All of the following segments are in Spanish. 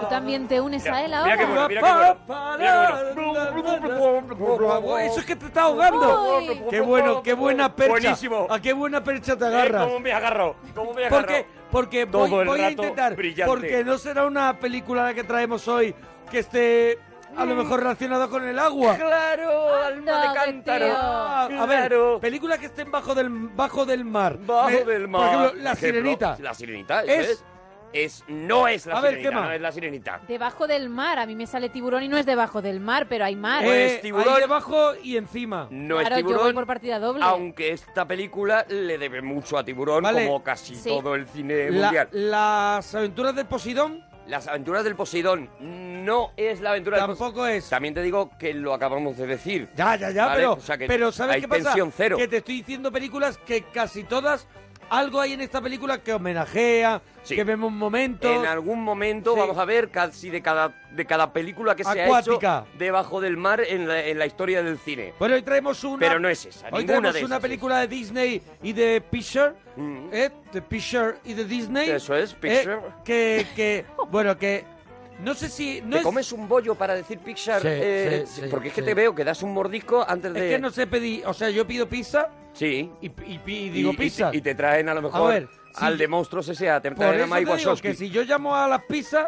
¿Tú también te unes a él Mira ahora? qué bueno, mira qué bueno. Mira qué bueno. Eso es que te está ahogando. Uy. Qué bueno, qué buena percha. Buenísimo. A qué buena percha te Eh, agarras. ¿Cómo me agarro? ¿Cómo me agarro? Porque, porque voy, el voy a intentar. brillante. Porque no será una película la que traemos hoy que esté a lo mejor relacionada con el agua. Claro, alma de cántaro. Ah, a ver, Claro. películas que estén bajo del bajo del mar. Bajo Me- del mar. Por ejemplo, La ejemplo, Sirenita. La sirenita, Es- es, es, es- no es la A ver, sirenita, ¿qué más? no es la sirenita. Debajo del mar. A mí me sale tiburón y no es debajo del mar, pero hay mar. Pues Eh, tiburón- ahí debajo y encima. No claro, es yo voy tiburón, por partida doble. aunque esta película le debe mucho a tiburón, Vale. como casi Sí. todo el cine La- mundial. las aventuras del Poseidón Las aventuras del Poseidón no es la aventura del Poseidón. tampoco es. También te digo que lo acabamos de decir. Ya, ya, ya, Vale, pero, o sea que pero ¿sabes hay qué pasa? tensión cero. Que te estoy diciendo películas que casi todas, algo hay en esta película que homenajea, Sí. que vemos momentos. En algún momento Sí. vamos a ver casi de cada, de cada película que se Acuática. ha hecho debajo del mar en la, en la historia del cine. Bueno, hoy traemos una. Pero no es esa, Hoy ninguna traemos de una esas película de Disney y de Pixar, Mm. ¿eh? De Pixar y de Disney. Eso es, ¿eh? Pixar. que, que, bueno, que no sé si no ¿Te es, comes un bollo para decir Pixar? Sí, Eh, sí, sí, porque es que sí. te veo que das un mordisco antes es de... que no sé pedir, o sea, yo pido pizza Sí. y, y- y digo y, pizza. y te traen a lo mejor ver, si al de Monstruos S.A. Te Por traen a eso Mike Wazowski. que si yo llamo a las pizzas,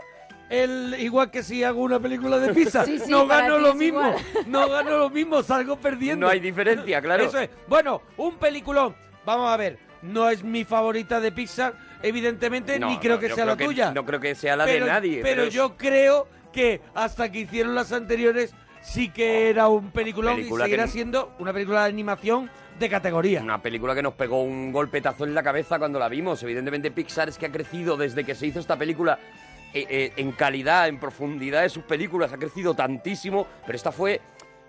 el, igual que si hago una película de pizza, Sí, sí, no gano lo es mismo, igual. no gano lo mismo, salgo perdiendo. No hay diferencia, claro. Eso es. Bueno, un peliculón, vamos a ver, no es mi favorita de Pixar, evidentemente, No, ni creo no, que sea la que- tuya. No creo que sea la pero, de nadie. Pero, yo creo que hasta que hicieron las anteriores sí que era un peliculón Película y seguirá que- siendo una película de animación de categoría. Una película que nos pegó un golpetazo en la cabeza cuando la vimos. Evidentemente Pixar es que ha crecido desde que se hizo esta película eh, eh, en calidad, en profundidad de sus películas. Ha crecido tantísimo, pero esta fue...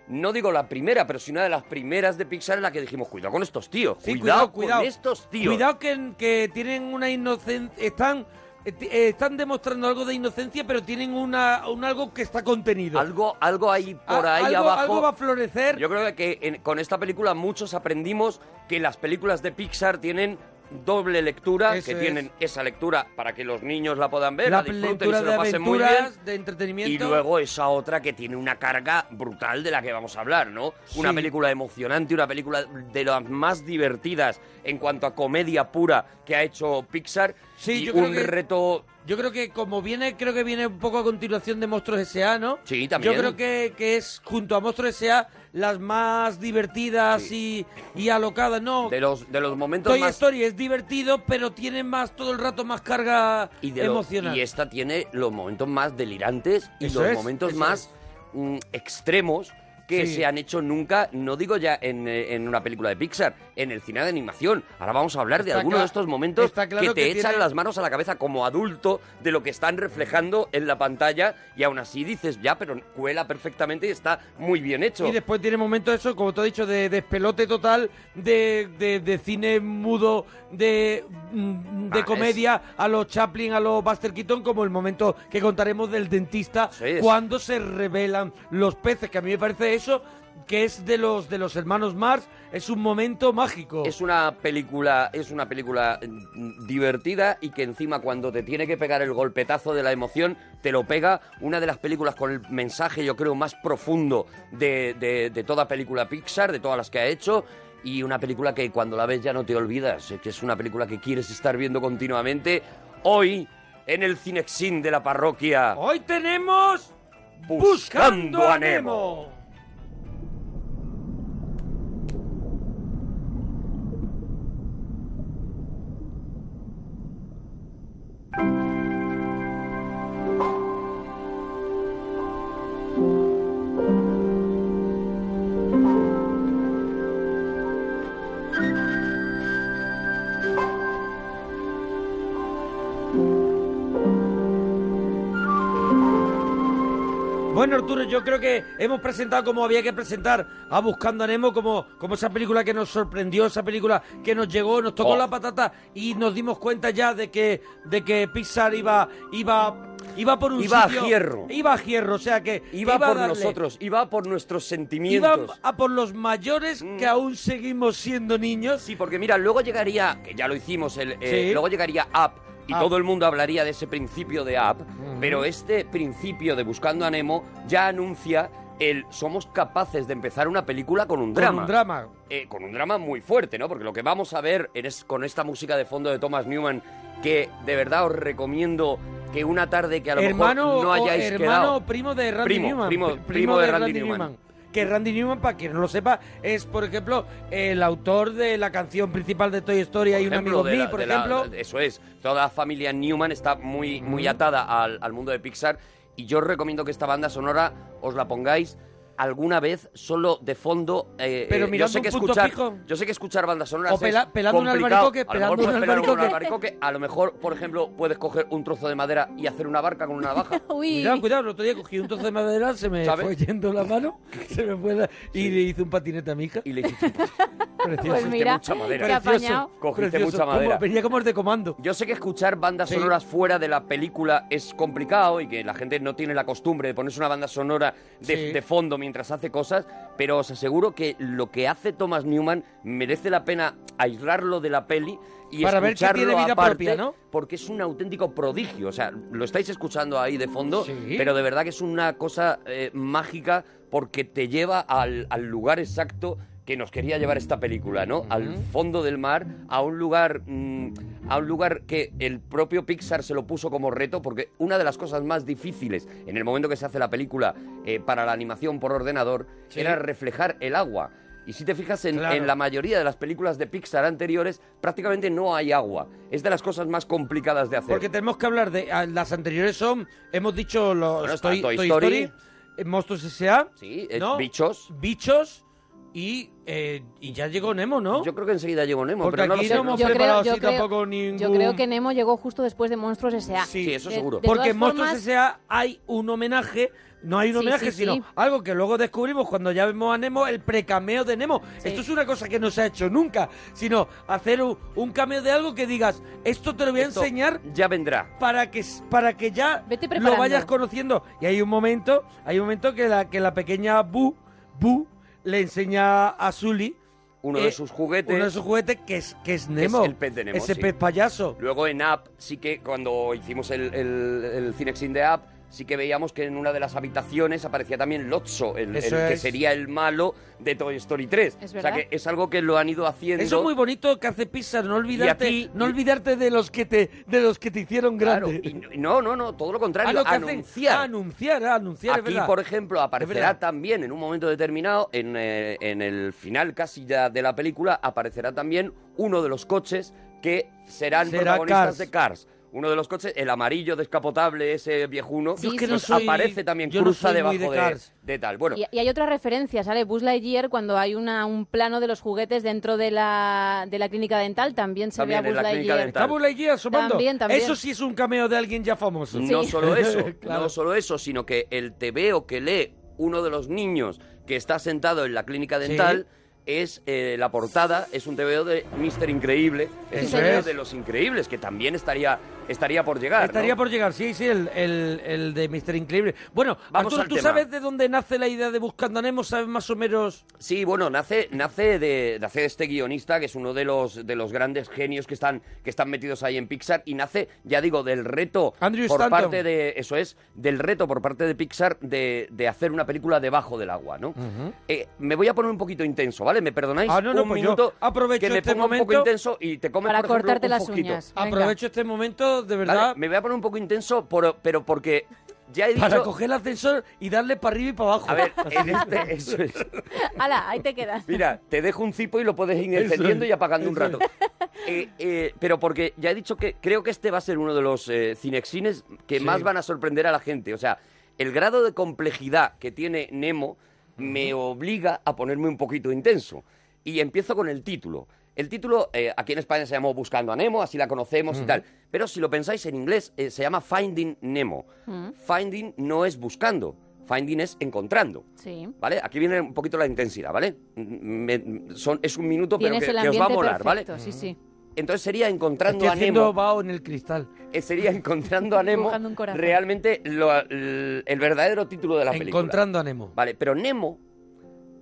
No digo la primera, pero sí una de las primeras de Pixar en la que dijimos, cuidado con estos tíos, Sí, cuidado, cuidado, con estos tíos. Cuidado que, que tienen una inocencia, están, eh, eh, están demostrando algo de inocencia, pero tienen una, un algo que está contenido. Algo, algo ahí por A- ahí algo, abajo. algo va a florecer. Yo creo que en- con esta película muchos aprendimos que las películas de Pixar tienen doble lectura, Eso que es. tienen esa lectura para que los niños la puedan ver, la la disfruten y se lo pasen muy bien. aventuras, de entretenimiento. Y luego esa otra que tiene una carga brutal de la que vamos a hablar, ¿no? Una película emocionante, una película de las más divertidas en cuanto a comedia pura que ha hecho Pixar. Sí, yo creo un que- reto... Yo creo que como viene, creo que viene un poco a continuación de Monstruos S.A., ¿no? Sí, también. Yo creo que, que es, junto a Monstruos S.A., las más divertidas y, y alocadas, ¿no? De los, de los momentos Toy más... Story es divertido, pero tiene más todo el rato más carga y, de lo- emocional. y esta tiene los momentos más delirantes y Eso los es, momentos eso más mm, extremos que Sí. se han hecho nunca, no digo ya en, eh, en una película de Pixar, en el cine de animación. Ahora vamos a hablar de algunos de estos momentos claro que te que echan tiene- las manos a la cabeza como adulto de lo que están reflejando en la pantalla y aún así dices, ya, pero cuela perfectamente y está muy bien hecho. Y después tiene momentos eso, como te he dicho, de despelote total, de, de, de cine mudo, de, mm, de Ah, comedia a los Chaplin, a los Buster Keaton, como el momento que contaremos del dentista Sí, cuando se revelan los peces, que a mí me parece eso, que es de los de los hermanos Mars, es un momento mágico. Es una película, es una película mm, divertida y que encima cuando te tiene que pegar el golpetazo de la emoción, te lo pega una de las películas con el mensaje, yo creo, más profundo de, de- de toda película Pixar, de todas las que ha hecho. Y una película que cuando la ves ya no te olvidas, que es una película que quieres estar viendo continuamente. Hoy, en el Cinexin de la parroquia, Hoy tenemos Buscando a Nemo. Arturo, yo creo que hemos presentado como había que presentar a Buscando a Nemo, como, como esa película que nos sorprendió, esa película que nos llegó, nos tocó Oh. la patata y nos dimos cuenta ya de que, de que Pixar iba, iba, iba por un Iba a hierro. Iba a hierro, o sea que Iba, por nosotros, iba por nuestros Iba sentimientos. a por los mayores que aún seguimos siendo niños. Sí, porque mira, luego llegaría, que ya lo hicimos, el, eh, Sí. luego llegaría Up y Up. todo el mundo hablaría de ese principio de Up, pero este principio de Buscando a Nemo ya anuncia el somos capaces de empezar una película con un Con drama. un drama. Eh, con un drama muy fuerte, ¿no? Porque lo que vamos a ver es, con esta música de fondo de Thomas Newman, que de verdad os recomiendo que una tarde que a lo hermano mejor no o hayáis hermano quedado... primo de Randy Primo, Newman. primo, Pri- primo de Randy Newman. Que Randy Newman, para quien no lo sepa, es, por ejemplo, el autor de la canción principal de Toy Story. Hay un amigo de la- por de la- ejemplo. eso es. Toda la familia Newman está muy, muy atada al, al mundo de Pixar. Y yo os recomiendo que esta banda sonora os la pongáis alguna vez solo de fondo. eh, Pero eh, yo mirando sé que un punto escuchar, fijo. Yo sé que escuchar bandas sonoras O pela- es pelando un complicado. albaricoque, a lo pelando mejor un puedes pelar un albaricoque. albaricoque. A lo mejor, por ejemplo, puedes coger un trozo de madera y hacer una barca con una navaja. Uy. Cuidado, cuidado, el otro día cogí un trozo de madera, se me ¿Sabe? fue yendo la mano, se me fue la- y le hice un patinete a mi hija. Y le hiciste, Precioso. Pues mira, mucha madera. apañado. Cogiste precioso. mucha madera. Como- venía como el de comando. Yo sé que escuchar bandas Sí. sonoras fuera de la película es complicado y que la gente no tiene la costumbre de ponerse una banda sonora de, Sí. de fondo mientras hace cosas, pero os aseguro que lo que hace Thomas Newman merece la pena aislarlo de la peli y Para ver que tiene vida aparte, propia, ¿no? porque es un auténtico prodigio. O sea, lo estáis escuchando ahí de fondo, Sí. pero de verdad que es una cosa eh, mágica porque te lleva al, al lugar exacto que nos quería llevar esta película, ¿no? Al fondo del mar, a un lugar mm, a un lugar que el propio Pixar se lo puso como reto, porque una de las cosas más difíciles en el momento que se hace la película eh, para la animación por ordenador Sí. era reflejar el agua. Y si te fijas en, Claro. en la mayoría de las películas de Pixar anteriores, prácticamente no hay agua. Es de las cosas más complicadas de hacer. Porque tenemos que hablar de. ah, Las anteriores son. Hemos dicho los Bueno, Toy, Story. Story, eh, Monstruos S.A. Sí, bichos. Bichos. Y, eh, y ya llegó Nemo, ¿no? Yo creo que enseguida llegó Nemo, Porque pero no lo aquí sé. no hemos Yo preparado creo, yo, así creo, tampoco ningún... yo creo que Nemo llegó justo después de Monstruos S.A. Sí, Sí, eso De- seguro. de Porque todas en Monstruos formas- S.A. hay un homenaje, no hay un Sí, homenaje, sí, sino sí. algo que luego descubrimos cuando ya vemos a Nemo, el precameo de Nemo. Sí. Esto es una cosa que no se ha hecho nunca, sino hacer un, un cameo de algo que digas, esto te lo voy a Esto enseñar Ya vendrá. para que para que ya Vete lo preparando. vayas conociendo. Y hay un momento, hay un momento que la que la pequeña Bu, Bu le enseña a Sully Uno eh, de sus juguetes. uno de sus juguetes que es que es Nemo, el pez de Nemo, ese sí. pez payaso. Luego en App sí que cuando hicimos el, el, el Cinexin de App sí que veíamos que en una de las habitaciones aparecía también Lotso, el, Eso que es. sería el malo de Toy Story 3. Es o sea verdad. que es algo que lo han ido haciendo. Eso es muy bonito que hace Pixar, no olvidarte, aquí- no olvidarte de los que te de los que te hicieron Claro, grande. y no, no, no, todo lo Ah, contrario, lo que hacen- anunciar. ah, anunciar, ah, anunciar, es Aquí, verdad. por ejemplo, aparecerá verdad. también en un momento determinado, en, eh, en el final casi ya de la película, aparecerá también uno de los coches que serán Será protagonistas Cars. de Cars. Uno de los coches, el amarillo descapotable, ese viejuno, Yo es que pues no soy- aparece también, yo no cruza soy muy debajo de de, Cars. de tal. Bueno, Y, y hay otra referencia, ¿sale? Buzz Lightyear, cuando hay una, un plano de los juguetes dentro de la, de la clínica dental, también se También ve a en Buzz la clínica Lightyear. dental. ¿Está Buzz Lightyear asomando? También, también. Eso sí es un cameo de alguien ya famoso. No solo eso, Claro. no solo eso, sino que el tebeo que lee uno de los niños que está sentado en la clínica dental es eh, la portada, es un tebeo de Mister Increíble, es Eso un tebeo es. de los increíbles, que también estaría, estaría por llegar. Estaría ¿no? por llegar, sí, sí, el, el, el de Mr. Increíble. Bueno, Vamos Arturo, ¿tú tema. sabes de dónde nace la idea de Buscando a Nemo? ¿Sabes más o menos? Sí, bueno, nace, nace de, nace de este guionista, que es uno de los, de los grandes genios que están, que están metidos ahí en Pixar, y nace, ya digo, del reto Andrew por Stanton. parte de, eso es, del reto por parte de Pixar de, de hacer una película debajo del agua, ¿no? Eh, me voy a poner un poquito intenso, ¿vale? ¿Me perdonáis? Ah, no, no, un pues yo minuto aprovecho que me este ponga un poco momento intenso y te comes, Para por ejemplo, cortarte un las uñas. Venga. Aprovecho este momento, de ¿Vale? verdad, Me voy a poner un poco intenso, por- pero porque ya he dicho... para coger el ascensor y darle para arriba y para abajo. A ver, en este... Eso es. ¡Hala! Ahí te quedas. Mira, te dejo un cipo y lo puedes ir encendiendo es, y apagando un rato. Eh, eh, pero porque ya he dicho que creo que este va a ser uno de los eh, cinexines que Sí. más van a sorprender a la gente. O sea, el grado de complejidad que tiene Nemo me obliga a ponerme un poquito intenso. Y empiezo con el título. El título eh, aquí en España se llamó Buscando a Nemo, así la conocemos y tal. Pero si lo pensáis en inglés, eh, se llama Finding Nemo. Finding no es buscando. Finding es encontrando. Sí. ¿Vale? Aquí viene un poquito la intensidad, ¿vale? Me- son, es un minuto, pero que, os va a molar, ¿vale? perfecto, sí, sí. Entonces sería encontrando Estoy a haciendo Nemo. vaho en el cristal. eh, Sería encontrando a Nemo. Dibujando un corazón. Realmente lo- el, el verdadero título de la película. Encontrando a Nemo. Vale, pero Nemo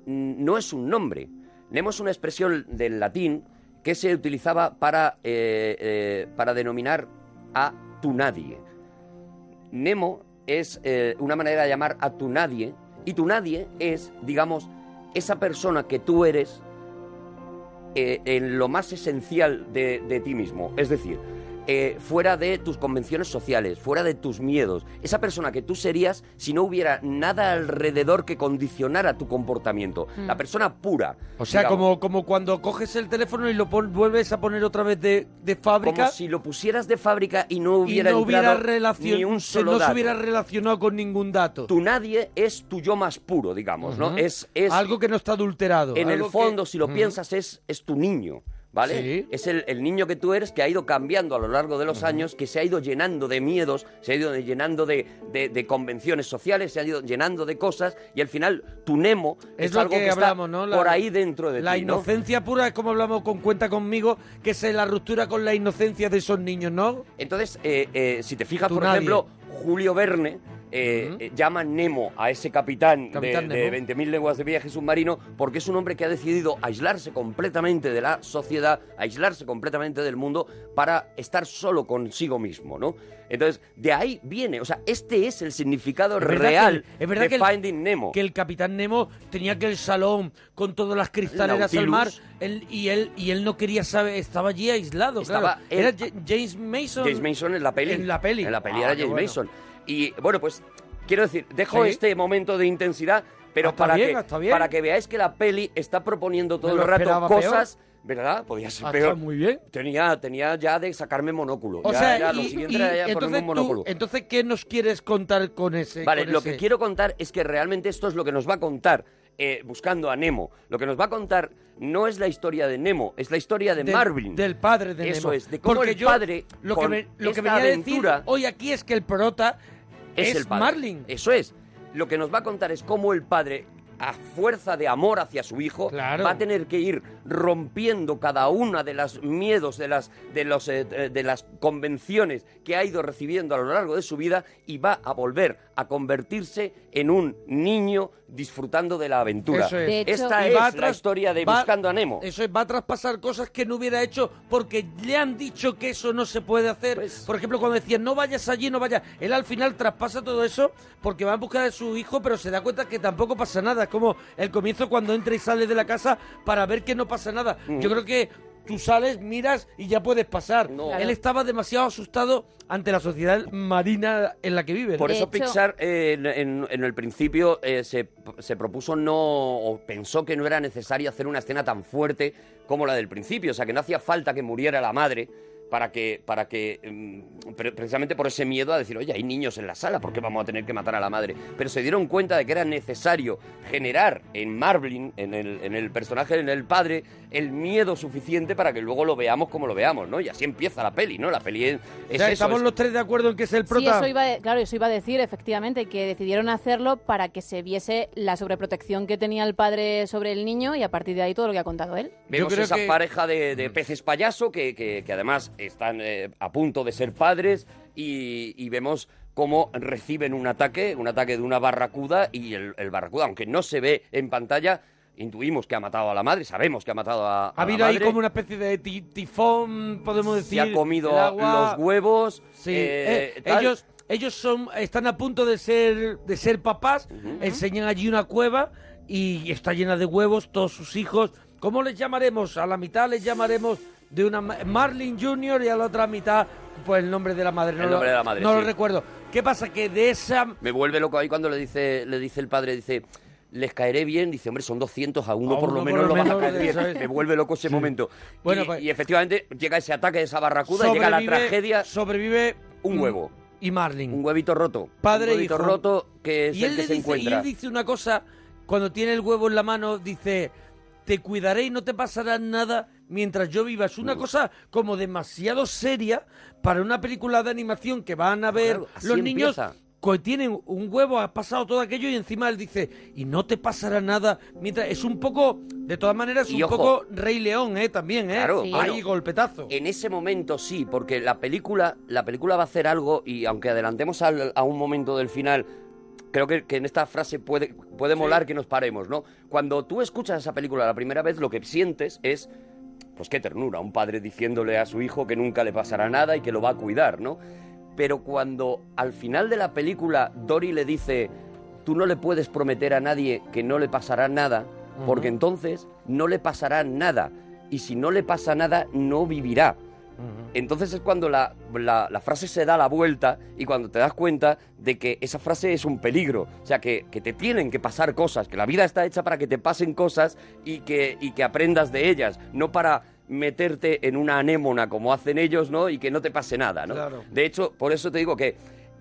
mm, no es un nombre. Nemo es una expresión del latín que se utilizaba para, eh, eh, para denominar a tu nadie. Nemo es eh, una manera de llamar a tu nadie, y tu nadie es, digamos, esa persona que tú eres en lo más esencial de, de ti mismo. Es decir, eh, fuera de tus convenciones sociales, fuera de tus miedos. Esa persona que tú serías si no hubiera nada alrededor que condicionara tu comportamiento. Mm. La persona pura. O sea, digamos. como, como cuando coges el teléfono y lo pon- vuelves a poner otra vez de, de fábrica Como si lo pusieras de fábrica y no y hubiera no hubiera relación, ni un se- solo no se hubiera relacionado con ningún dato. Tu nadie es tu yo más puro, digamos, ¿no? Es, es algo que no está adulterado. en el que- fondo, si lo piensas, es, es tu niño, ¿vale? Sí. Es el, el niño que tú eres que ha ido cambiando a lo largo de los años, que se ha ido llenando de miedos, se ha ido llenando de, de- de convenciones sociales, se ha ido llenando de cosas y al final tu Nemo Es es, lo algo que que, hablamos, está ¿no? La- por ahí dentro de La ti, ¿no? inocencia pura es como hablamos con Cuenta conmigo, que es la ruptura con la inocencia de esos niños, ¿no? Entonces, eh, eh, si te fijas, por nadie. ejemplo, Julio Verne eh, Ujú. eh, llama Nemo a ese capitán, Capitán de, de Nemo. 20.000 lenguas de viaje submarino porque es un hombre que ha decidido aislarse completamente de la sociedad, aislarse completamente del mundo para estar solo consigo mismo, ¿no? Entonces, de ahí viene, o sea, este es el significado Es real que el- es verdad de que el- Finding Nemo. Que el capitán Nemo tenía aquel salón con todas las cristaleras al Nautilus. mar él- y, él, y él no quería saber, estaba allí aislado, Estaba claro. él- Era Ja- James Mason. James Mason en la peli. En la peli. En la peli Ah, era James bueno. Mason. Y bueno, pues quiero decir, dejo Sí. este momento de intensidad, pero Ah, está para, bien, que, está bien. para que veáis que la peli está proponiendo todo Me lo el rato esperaba cosas, ¿verdad? Podía ser Ah, peor. muy bien. Tenía, tenía ya de sacarme monóculo. O Ya sea, era- lo y- siguiente y era ya ponerme entonces, un tú- monóculo. entonces, ¿qué nos quieres contar con ese? Vale, con lo ese? que quiero contar es que realmente esto es lo que nos va a contar eh, buscando a Nemo. Lo que nos va a contar no es la historia de Nemo, es la historia de Del- Marvin. Del padre de Eso Nemo. es, de cómo Porque el yo, padre, Lo que, con me- lo que esta venía a aventura- decir hoy aquí es que el prota es, el padre. Marlin. Eso es. Lo que nos va a contar es cómo el padre, a fuerza de amor hacia su hijo, Claro. va a tener que ir rompiendo cada una de los miedos, de las, de, los, eh, de las convenciones que ha ido recibiendo a lo largo de su vida y va a volver a convertirse en un niño disfrutando de la aventura. Eso es. De hecho- Esta Y es va a la tras- historia de va- Buscando a Nemo. Eso es, va a traspasar cosas que no hubiera hecho porque le han dicho que eso no se puede hacer. Pues- Por ejemplo, cuando decían no vayas allí, no vayas. Él al final traspasa todo eso porque va en busca de su hijo, pero se da cuenta que tampoco pasa nada. Es como el comienzo cuando entra y sale de la casa para ver que no pasa nada. Mm. Yo creo que tú sales, miras y ya puedes pasar. No. Claro. Él estaba demasiado asustado ante la sociedad marina en la que vive. Por De eso hecho- Pixar eh, en, en- en el principio eh, se, se propuso no, o pensó que no era necesario hacer una escena tan fuerte como la del principio, o sea que no hacía falta que muriera la madre para que, para que mm, pre- precisamente por ese miedo a decir, oye, hay niños en la sala, ¿por qué vamos a tener que matar a la madre? Pero se dieron cuenta de que era necesario generar en Marvin, en el, en el personaje, en el padre, el miedo suficiente para que luego lo veamos como lo veamos, ¿no? Y así empieza la peli, ¿no? La peli es, O sea, eso, estamos es- los tres de acuerdo en que es el Sí, prota. eso iba, claro, eso iba a decir, efectivamente, que decidieron hacerlo para que se viese la sobreprotección que tenía el padre sobre el niño y a partir de ahí todo lo que ha contado él. Vemos creo esa que- pareja de, de peces payaso que, que- que además están eh, a punto de ser padres y, y vemos cómo reciben un ataque, un ataque de una barracuda y el, el barracuda, aunque no se ve en pantalla, intuimos que ha matado a la madre, sabemos que ha matado a, a Ha la habido ahí como una especie de ti- tifón, podemos decir. se ha comido agua. los huevos, Sí, eh, eh, ellos ellos son están a punto de ser de ser papás, enseñan allí una cueva y está llena de huevos, todos sus hijos. ¿Cómo les llamaremos? A la mitad les llamaremos de una ma- Marlin Jr. y a la otra mitad pues el nombre de la madre. No, El lo- nombre de la madre, no lo recuerdo. ¿Qué pasa? Que de esa Me vuelve loco ahí cuando le dice, le dice el padre, dice, les caeré bien, dice, hombre, son 200 a uno, A por uno lo por menos lo vas a caer. Me vuelve loco ese momento. Bueno, y, pues- y efectivamente llega ese ataque de esa barracuda, llega la tragedia, sobrevive un huevo. y Marlin. un huevito roto. Padre un e huevito hijo. roto que es y el él que le se dice, y encuentra. él dice una cosa, cuando tiene el huevo en la mano, dice, te cuidaré y no te pasará nada mientras yo viva. Es una cosa como demasiado seria para una película de animación que van a ver claro, los niños empieza. Tienen un huevo, ha pasado todo aquello y encima él dice, y no te pasará nada. Mientras es un poco, de todas maneras, un ojo. poco Rey León, ¿eh? También, ¿eh? Claro, Sí. Ahí bueno, golpetazo. En ese momento sí, porque la película, la película va a hacer algo y aunque adelantemos al- a un momento del final, creo que, que en esta frase puede, puede molar que nos paremos, ¿no? Cuando tú escuchas esa película la primera vez, lo que sientes es, pues qué ternura, un padre diciéndole a su hijo que nunca le pasará nada y que lo va a cuidar, ¿no? Pero cuando al final de la película Dory le dice, tú no le puedes prometer a nadie que no le pasará nada, porque entonces no le pasará nada. Y si no le pasa nada, no vivirá. Entonces es cuando la, la- la frase se da la vuelta y cuando te das cuenta de que esa frase es un peligro. O sea, que, que te tienen que pasar cosas, que la vida está hecha para que te pasen cosas y que, y que aprendas de ellas, no para meterte en una anémona como hacen ellos, ¿no? Y que no te pase nada, ¿no? Claro. De hecho, por eso te digo que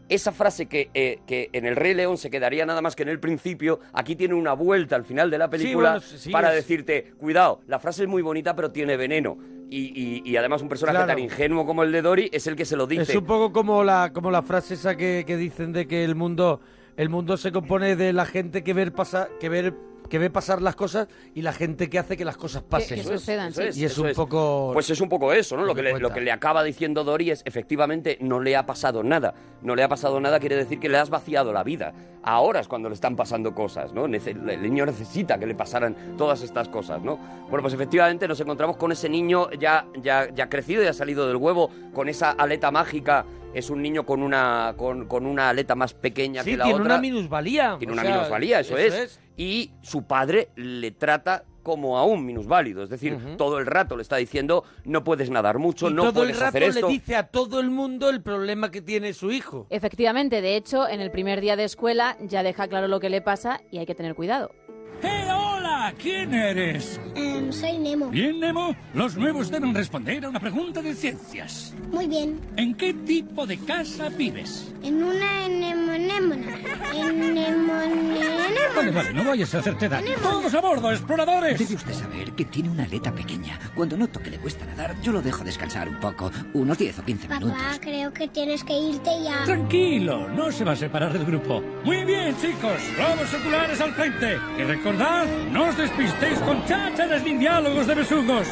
esa frase que, eh, que en el Rey León se quedaría nada más que en el principio, aquí tiene una vuelta al final de la película bueno, sí, para es- decirte, cuidado, la frase es muy bonita pero tiene veneno. Y, y- y además un personaje Claro. tan ingenuo como el de Dory es el que se lo dice. Es un poco como la, como la frase esa que, que dicen de que el mundo, el mundo se compone de la gente que ver pasar, que ver, que ve pasar las cosas y la gente que hace que las cosas pasen. que Eso es, sucedan, eso sí. es, Y es eso un poco- Pues es un poco eso, ¿no? Lo que, le, lo que le acaba diciendo Dory es, efectivamente, no le ha pasado nada. No le ha pasado nada quiere decir que le has vaciado la vida. Ahora es cuando le están pasando cosas, ¿no? Nece- el niño necesita que le pasaran todas estas cosas, ¿no? Bueno, pues efectivamente nos encontramos con ese niño ya, ya, ya crecido, ya salido del huevo, con esa aleta mágica. Es un niño con una, con, con una aleta más pequeña Sí, que la tiene otra. una minusvalía. Tiene o una sea, minusvalía, eso, es. Y su padre le trata como a un minusválido. Es decir, todo el rato le está diciendo, no puedes nadar mucho, Y no todo puedes el rato hacer esto. le dice a todo el mundo el problema que tiene su hijo. Efectivamente, de hecho, en el primer día de escuela ya deja claro lo que le pasa y hay que tener cuidado. ¡Eh, hola! ¿Quién eres? Em, soy Nemo. Bien, Nemo. Los nuevos deben responder a una pregunta de ciencias. Muy bien. ¿En qué tipo de casa vives? En una anémona. Anémona. Vale, vale, no vayas a hacerte daño. ¡Todos a bordo, exploradores! Debe usted saber que tiene una aleta pequeña. Cuando noto que le cuesta nadar, yo lo dejo descansar un poco, unos 10 o 15 Papá, minutos. creo que tienes que irte ya. Tranquilo, no se va a separar del grupo. Muy bien, chicos, globos oculares al frente. Y recordad, no os despistéis con chácharas ni diálogos de besugos.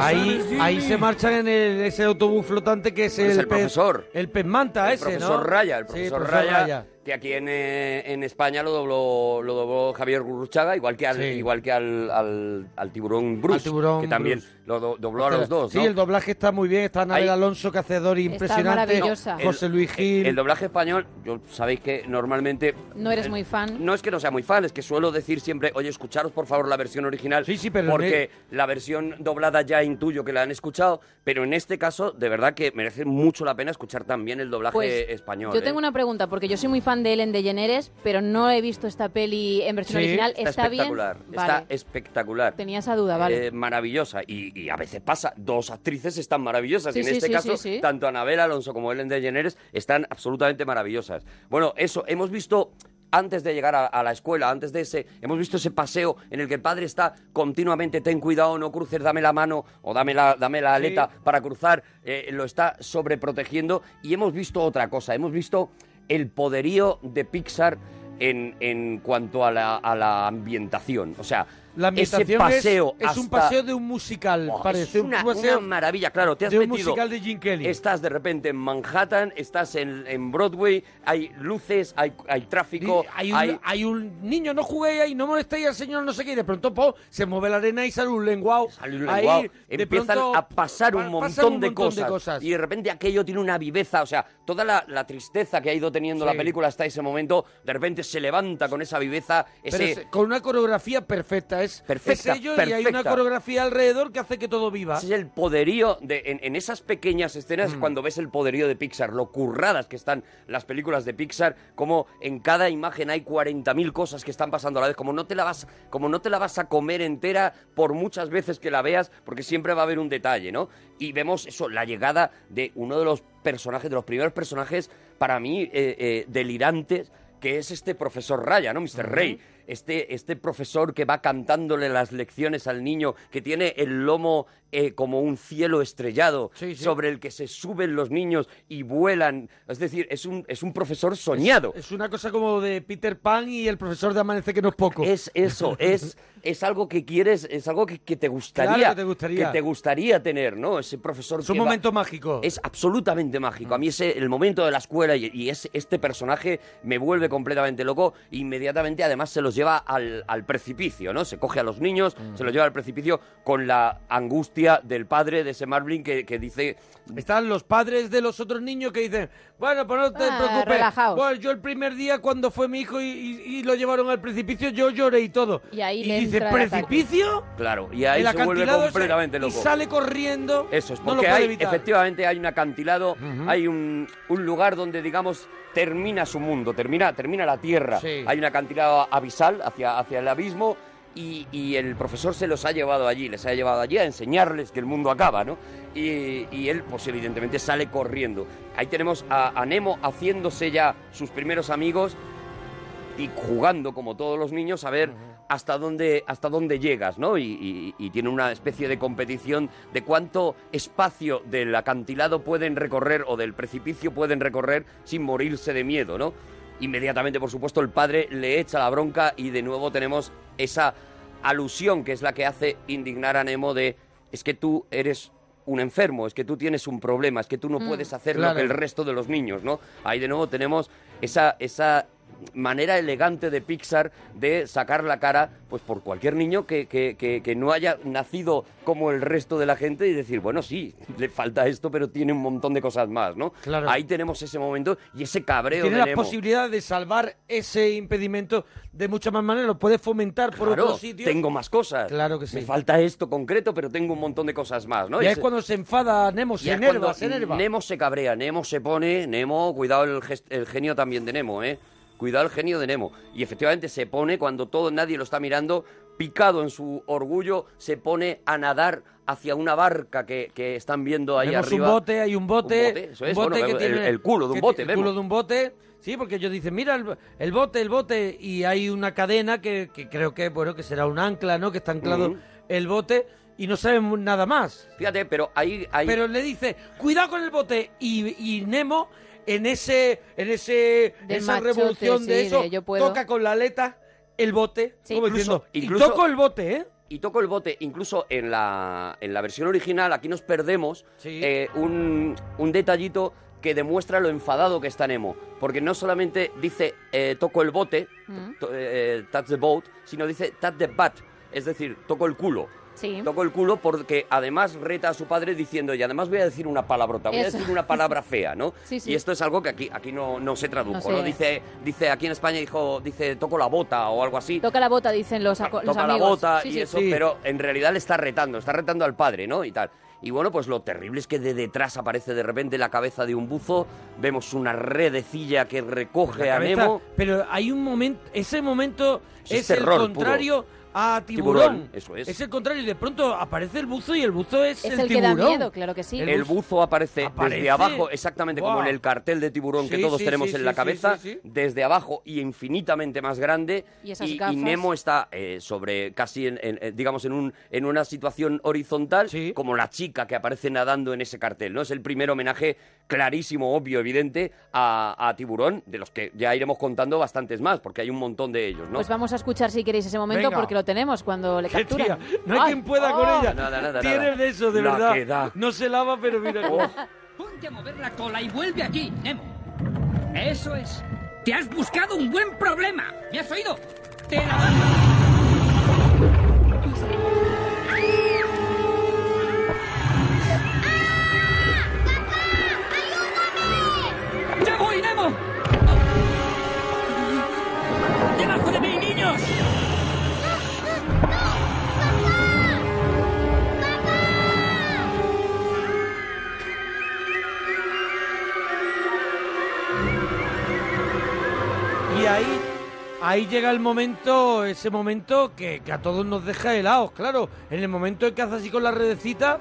Ahí, ahí se marchan en el- ese autobús flotante que es el, Es el pez- profesor. El pez manta el ese, profesor ¿no? Raya, el Sí, profesor, profesor Raya, que aquí en, eh, en España lo dobló, lo dobló Javier Gurruchaga, igual que al, Sí. igual que al, al, al tiburón Bruce, Al tiburón que también Bruce. lo do- dobló a los dos, Sí, ¿no? el doblaje está muy bien. Está Anabel Ahí- Alonso, que hace Dory Está impresionante. maravillosa. El- José Luis Gil. El doblaje español, yo sabéis que normalmente No eres muy fan. No es que no sea muy fan, es que suelo decir siempre, oye, escucharos por favor la versión original. Sí, sí, pero Porque la versión doblada ya intuyo que la han escuchado, pero en este caso, de verdad que merece mucho la pena escuchar también el doblaje Pues español. yo ¿eh? tengo una pregunta, porque yo soy muy fan de Ellen DeGeneres, pero no he visto esta peli en versión Sí, original. Está, ¿Está, bien? espectacular, Vale. está espectacular. Tenía esa duda, vale. Eh, maravillosa y, y a veces pasa, dos actrices están maravillosas Sí, y en sí, este caso tanto Anabel Alonso como Ellen DeGeneres están absolutamente maravillosas. Bueno, eso, hemos visto antes de llegar a, a la escuela, antes de ese, hemos visto ese paseo en el que el padre está continuamente, ten cuidado, no cruces, dame la mano o dame la, dame la aleta para cruzar, eh, lo está sobreprotegiendo y hemos visto otra cosa, hemos visto el poderío de Pixar en, en cuanto a la, a la ambientación. O sea, La ese paseo es, es un paseo de un musical, Oh, parece. es una, un paseo una maravilla, claro. Te has de un metido. musical de Jim Kelly. Estás de repente en Manhattan, estás en, en Broadway, hay luces, hay, hay tráfico, hay, un, hay- hay un niño, no juguéis ahí, no molestéis al señor, no sé qué. Y de pronto po, se mueve la arena y sale un lenguao. Sale un Ahí, lenguao. Empiezan pronto, a pasar un montón, pasan un de, montón cosas, de cosas. Y de repente aquello tiene una viveza. O sea, toda la, la tristeza que ha ido teniendo la película hasta ese momento, de repente se levanta con esa viveza, Pero ese. es- con una coreografía perfecta. Es, Perfecta, es ello y hay una coreografía alrededor que hace que todo viva. Ese es el poderío de en, en esas pequeñas escenas Mm. cuando ves el poderío de Pixar, lo curradas que están las películas de Pixar, como en cada imagen hay 40.000 cosas que están pasando a la vez, como no te la vas como no te la vas a comer entera por muchas veces que la veas, porque siempre va a haber un detalle, ¿no? Y vemos eso, la llegada de uno de los personajes, de los primeros personajes para mí eh, eh, delirantes que es este profesor Raya, ¿no? Mr. Rey. Este, este profesor que va cantándole las lecciones al niño, que tiene el lomo eh, como un cielo estrellado Sí, sí. sobre el que se suben los niños y vuelan. Es decir, es un, es un profesor soñado. Es una cosa como de Peter Pan y el profesor de Amanece que no es poco. Es eso, es, es algo que quieres, es algo que, que te gustaría, Claro que te gustaría. que te gustaría tener, ¿no? Ese profesor Es un que va- momento mágico. Es absolutamente mágico. A mí ese, el momento de la escuela y, y este personaje me vuelve completamente loco. Inmediatamente, además, se los lleva al, al precipicio, ¿no? Se coge a los niños, Mm. se los lleva al precipicio con la angustia del padre de ese Marvin que, que dice... Están los padres de los otros niños que dicen, bueno, pues no te Ah, preocupes. relajaos. Bueno, yo el primer día cuando fue mi hijo y, y- y lo llevaron al precipicio, yo lloré y todo. Y ahí le dice, entra el ataque. ¿precipicio? Claro, y ahí el se vuelve completamente y loco. sale corriendo. Eso es, no lo porque puede hay, evitar. efectivamente hay un acantilado, hay un, un lugar donde, digamos, termina su mundo, termina, termina la Tierra. Sí. Hay un acantilado abisal hacia, hacia el abismo y, y el profesor se los ha llevado allí, les ha llevado allí a enseñarles que el mundo acaba, ¿no? Y, y él, pues evidentemente, sale corriendo. Ahí tenemos a, a Nemo haciéndose ya sus primeros amigos y jugando como todos los niños a ver hasta dónde hasta dónde llegas, ¿no? Y, y- y tiene una especie de competición de cuánto espacio del acantilado pueden recorrer o del precipicio pueden recorrer sin morirse de miedo, ¿no? Inmediatamente, por supuesto, el padre le echa la bronca y de nuevo tenemos esa alusión que es la que hace indignar a Nemo de es que tú eres un enfermo, es que tú tienes un problema, es que tú no Mm. puedes hacer Claro. lo que el resto de los niños, ¿no? Ahí de nuevo tenemos esa, esa manera elegante de Pixar de sacar la cara pues por cualquier niño que, que, que, que no haya nacido como el resto de la gente y decir, bueno, sí, le falta esto, pero tiene un montón de cosas más, ¿no? Claro. Ahí tenemos ese momento y ese cabreo Tiene de la Nemo. posibilidad de salvar ese impedimento de muchas más maneras. Lo puede fomentar por Claro, otros sitios. tengo más cosas. Claro que sí. Me falta esto concreto, pero tengo un montón de cosas más, ¿no? Y es cuando se enfada Nemo, se enerva, se enerva. Nemo se cabrea, Nemo se pone, Nemo, cuidado el, gest- el genio también de Nemo, ¿eh? Cuidado el genio de Nemo. Y efectivamente se pone cuando todo nadie lo está mirando, picado en su orgullo, se pone a nadar hacia una barca que, que están viendo ahí Vemos arriba. un bote, hay un bote. Un bote, eso es, un bote bueno, que el- tiene, el culo de un bote, El culo de un bote. Sí, porque ellos dicen, mira el, el bote, el bote. Y hay una cadena que, que creo que, bueno, que será un ancla, ¿no? Que está anclado el bote y no sabemos nada más. Fíjate, pero ahí... ahí Pero le dice, cuidado con el bote. Y, y Nemo, en ese, en ese, Del esa machote, revolución de sí, eso, de yo puedo. toca con la aleta el bote. Sí. como Incluso- diciendo, y incluso- toco el bote, ¿eh? y toco el bote, incluso en la, en la versión original, aquí nos perdemos Sí. eh, un, un detallito que demuestra lo enfadado que está Nemo. Porque no solamente dice eh, toco el bote, Mm. to- eh, touch the boat, sino dice touch the butt, es decir, toco el culo. Sí. Toco el culo porque además reta a su padre diciendo, y además voy a decir una palabrota, voy a decir una palabra fea, ¿no? Sí, sí. Y esto es algo que aquí, aquí no, no se tradujo, No sé. ¿no? Dice, dice, aquí en España dijo, dice, toco la bota o algo así Toca la bota, dicen los, los toca amigos. la bota Sí, y sí. eso, Sí. pero en realidad le está retando, está retando al padre, ¿no? Y tal. Y bueno, pues lo terrible es que de detrás aparece de repente la cabeza de un buzo, vemos una redecilla que recoge a Nemo. Pero hay un momento, ese momento Es es, el contrario a tiburón. Tiburón, eso es. el contrario y de pronto aparece el buzo y el buzo es, Es el, el que da tiburón. miedo, claro que sí. El El buzo- buzo aparece, aparece. desde abajo, exactamente como en el cartel de tiburón que todos sí, tenemos sí, en sí, la cabeza, sí, sí. desde abajo y infinitamente más grande. Y esas y, gafas. Nemo está eh, sobre casi, en, en- eh, digamos, en, un, en una situación horizontal, Sí. como la chica que aparece nadando en ese cartel. ¿no? Es el primer homenaje clarísimo, obvio, evidente a, a tiburón, de los que ya iremos contando bastantes más, porque hay un montón de ellos. ¿no? Pues vamos a escuchar si queréis ese momento Venga. porque lo tenemos cuando le capturan. tía, no hay Ay, quien pueda con oh. ella. Nada, nada, Tienes nada. de eso, de verdad. que da. No se lava, pero mira. cómo- Ponte a mover la cola y vuelve aquí, Nemo. Eso es. Te has buscado un buen problema. ¿Me has oído? Te la ahí llega el momento, ese momento que, que a todos nos deja helados, claro. En el momento en que hace así con la redecita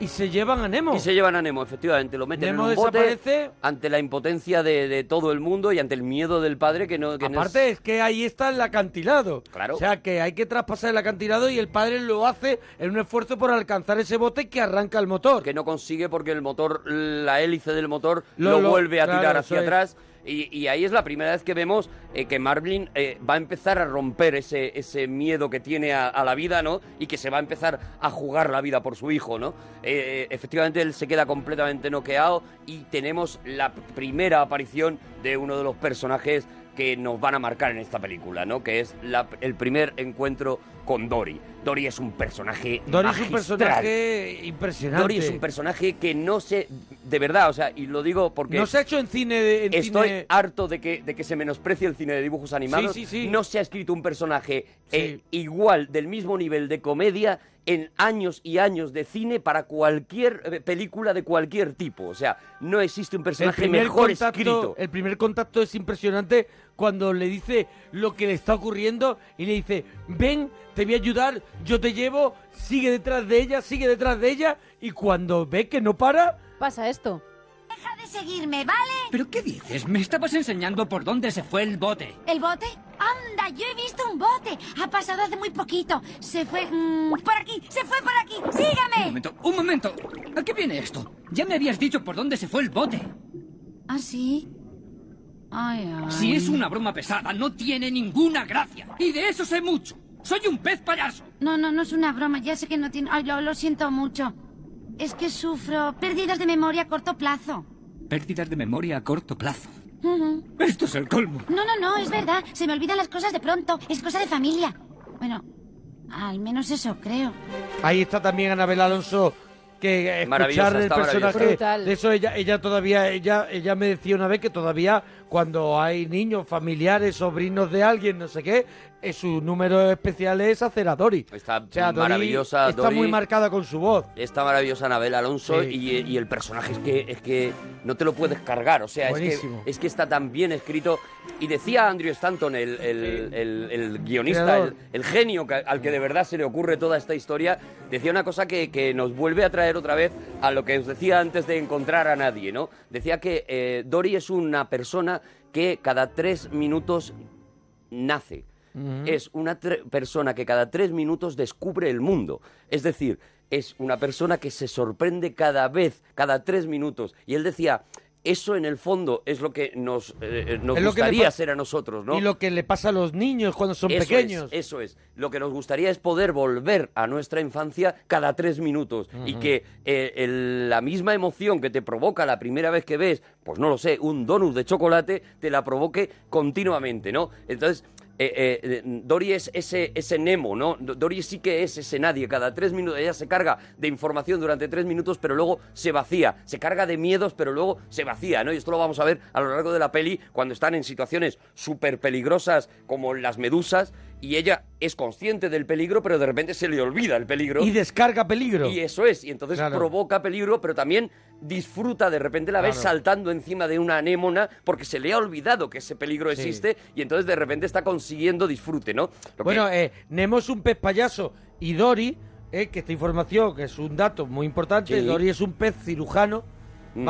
y se llevan a Nemo. Y se llevan a Nemo, efectivamente. Lo meten Nemo en un bote desaparece. ante la impotencia de, de todo el mundo y ante el miedo del padre que no... Que no es- Aparte es que ahí está el acantilado. Claro. O sea que hay que traspasar el acantilado y el padre lo hace en un esfuerzo por alcanzar ese bote que arranca el motor. que no consigue porque el motor, la hélice del motor Lo- vuelve a claro, tirar hacia es. Y, ahí es la primera vez que vemos eh, que Marvin eh, va a empezar a romper ese, ese miedo que tiene a, la vida, ¿no? Y que se va a empezar a jugar la vida por su hijo, ¿no? Eh, efectivamente, él se queda completamente noqueado y tenemos la primera aparición de uno de los personajes que nos van a marcar en esta película, ¿no? Que es la- el primer encuentro con Dory. Dory es un personaje Dory es un personaje impresionante. Dory es un personaje que no sé, de verdad, o sea, y lo digo porque No se ha hecho en cine de en estoy cine- harto de que, de que se menosprecie el cine de dibujos animados. Sí, sí, sí. No se ha escrito un personaje eh, igual, del mismo nivel de comedia en años y años de cine para cualquier eh, película de cualquier tipo. O sea, no existe un personaje mejor contacto, escrito. el primer contacto es impresionante cuando le dice lo que le está ocurriendo y le dice, ven, te voy a ayudar, yo te llevo, sigue detrás de ella, sigue detrás de ella y cuando ve que no para, Pasa esto. Deja de seguirme, ¿vale? ¿Pero qué dices? Me estabas enseñando por dónde se fue el bote. ¿El bote? Anda, yo he visto un bote. Ha pasado hace muy poquito. Se fue... mm, por aquí, se fue por aquí. Un Sígame. momento, un momento. ¿A qué viene esto? Ya me habías dicho por dónde se fue el bote. ¿Ah, sí? Ay, ay. Si es una broma pesada, no tiene ninguna gracia. Y de eso sé mucho. Soy un pez payaso. No, no, no es una broma. Ya sé que no tiene... Ay, lo, lo siento mucho. Es que sufro pérdidas de memoria a corto plazo. Pérdidas de memoria a corto plazo. Esto es el colmo. No, no, no, es verdad. Se me olvidan las cosas de pronto. Es cosa de familia. Bueno, al menos eso creo. ahí está también Anabel Alonso que escuchar el personaje Brutal. de eso ella ella todavía ella ella me decía una vez que todavía cuando hay niños familiares sobrinos de alguien no sé qué eh, su número especial es hacer a Dory Está O sea, Dory maravillosa, está Dory. muy marcada con su voz Esta maravillosa Anabel Alonso Sí. y, y el personaje es que, es que no te lo puedes cargar, o sea, es que, es que está tan bien escrito. Y decía Andrew Stanton, el, el- el- el guionista, el, el genio que- al que de verdad se le ocurre toda esta historia, decía una cosa que, que nos vuelve a traer otra vez a lo que os decía antes de encontrar a nadie, ¿no? Decía que eh, Dory es una persona que cada tres minutos nace. Es una persona que cada tres minutos descubre el mundo. Es decir, es una persona que se sorprende cada vez, cada tres minutos. Y él decía, eso en el fondo es lo que nos, eh, nos Es lo que le gustaría pa- ser a nosotros, ¿no? y lo que le pasa a los niños cuando son Eso pequeños Es, eso es. Lo que nos gustaría es poder volver a nuestra infancia cada tres minutos y que eh, el- la misma emoción que te provoca la primera vez que ves, pues no lo sé, un donut de chocolate, te la provoque continuamente, ¿no? Entonces, eh, eh, Dory es ese, ese Nemo, ¿no? Do- Dory sí que es ese nadie. Cada tres minutos ella se carga de información durante tres minutos, pero luego se vacía. Se carga de miedos, pero luego se vacía, ¿no? Y esto lo vamos a ver a lo largo de la peli cuando están en situaciones súper peligrosas como las medusas y ella es consciente del peligro, pero de repente se le olvida el peligro. y descarga peligro Y eso es, y entonces Claro. provoca peligro, pero también disfruta, de repente la ves Claro. saltando encima de una anémona porque se le ha olvidado que ese peligro Sí. existe y entonces de repente está consiguiendo disfrute, ¿no? Lo que- Bueno, eh, Nemo es un pez payaso y Dory, eh, que esta información, que es un dato muy importante, Sí. Dory es un pez cirujano, Mm.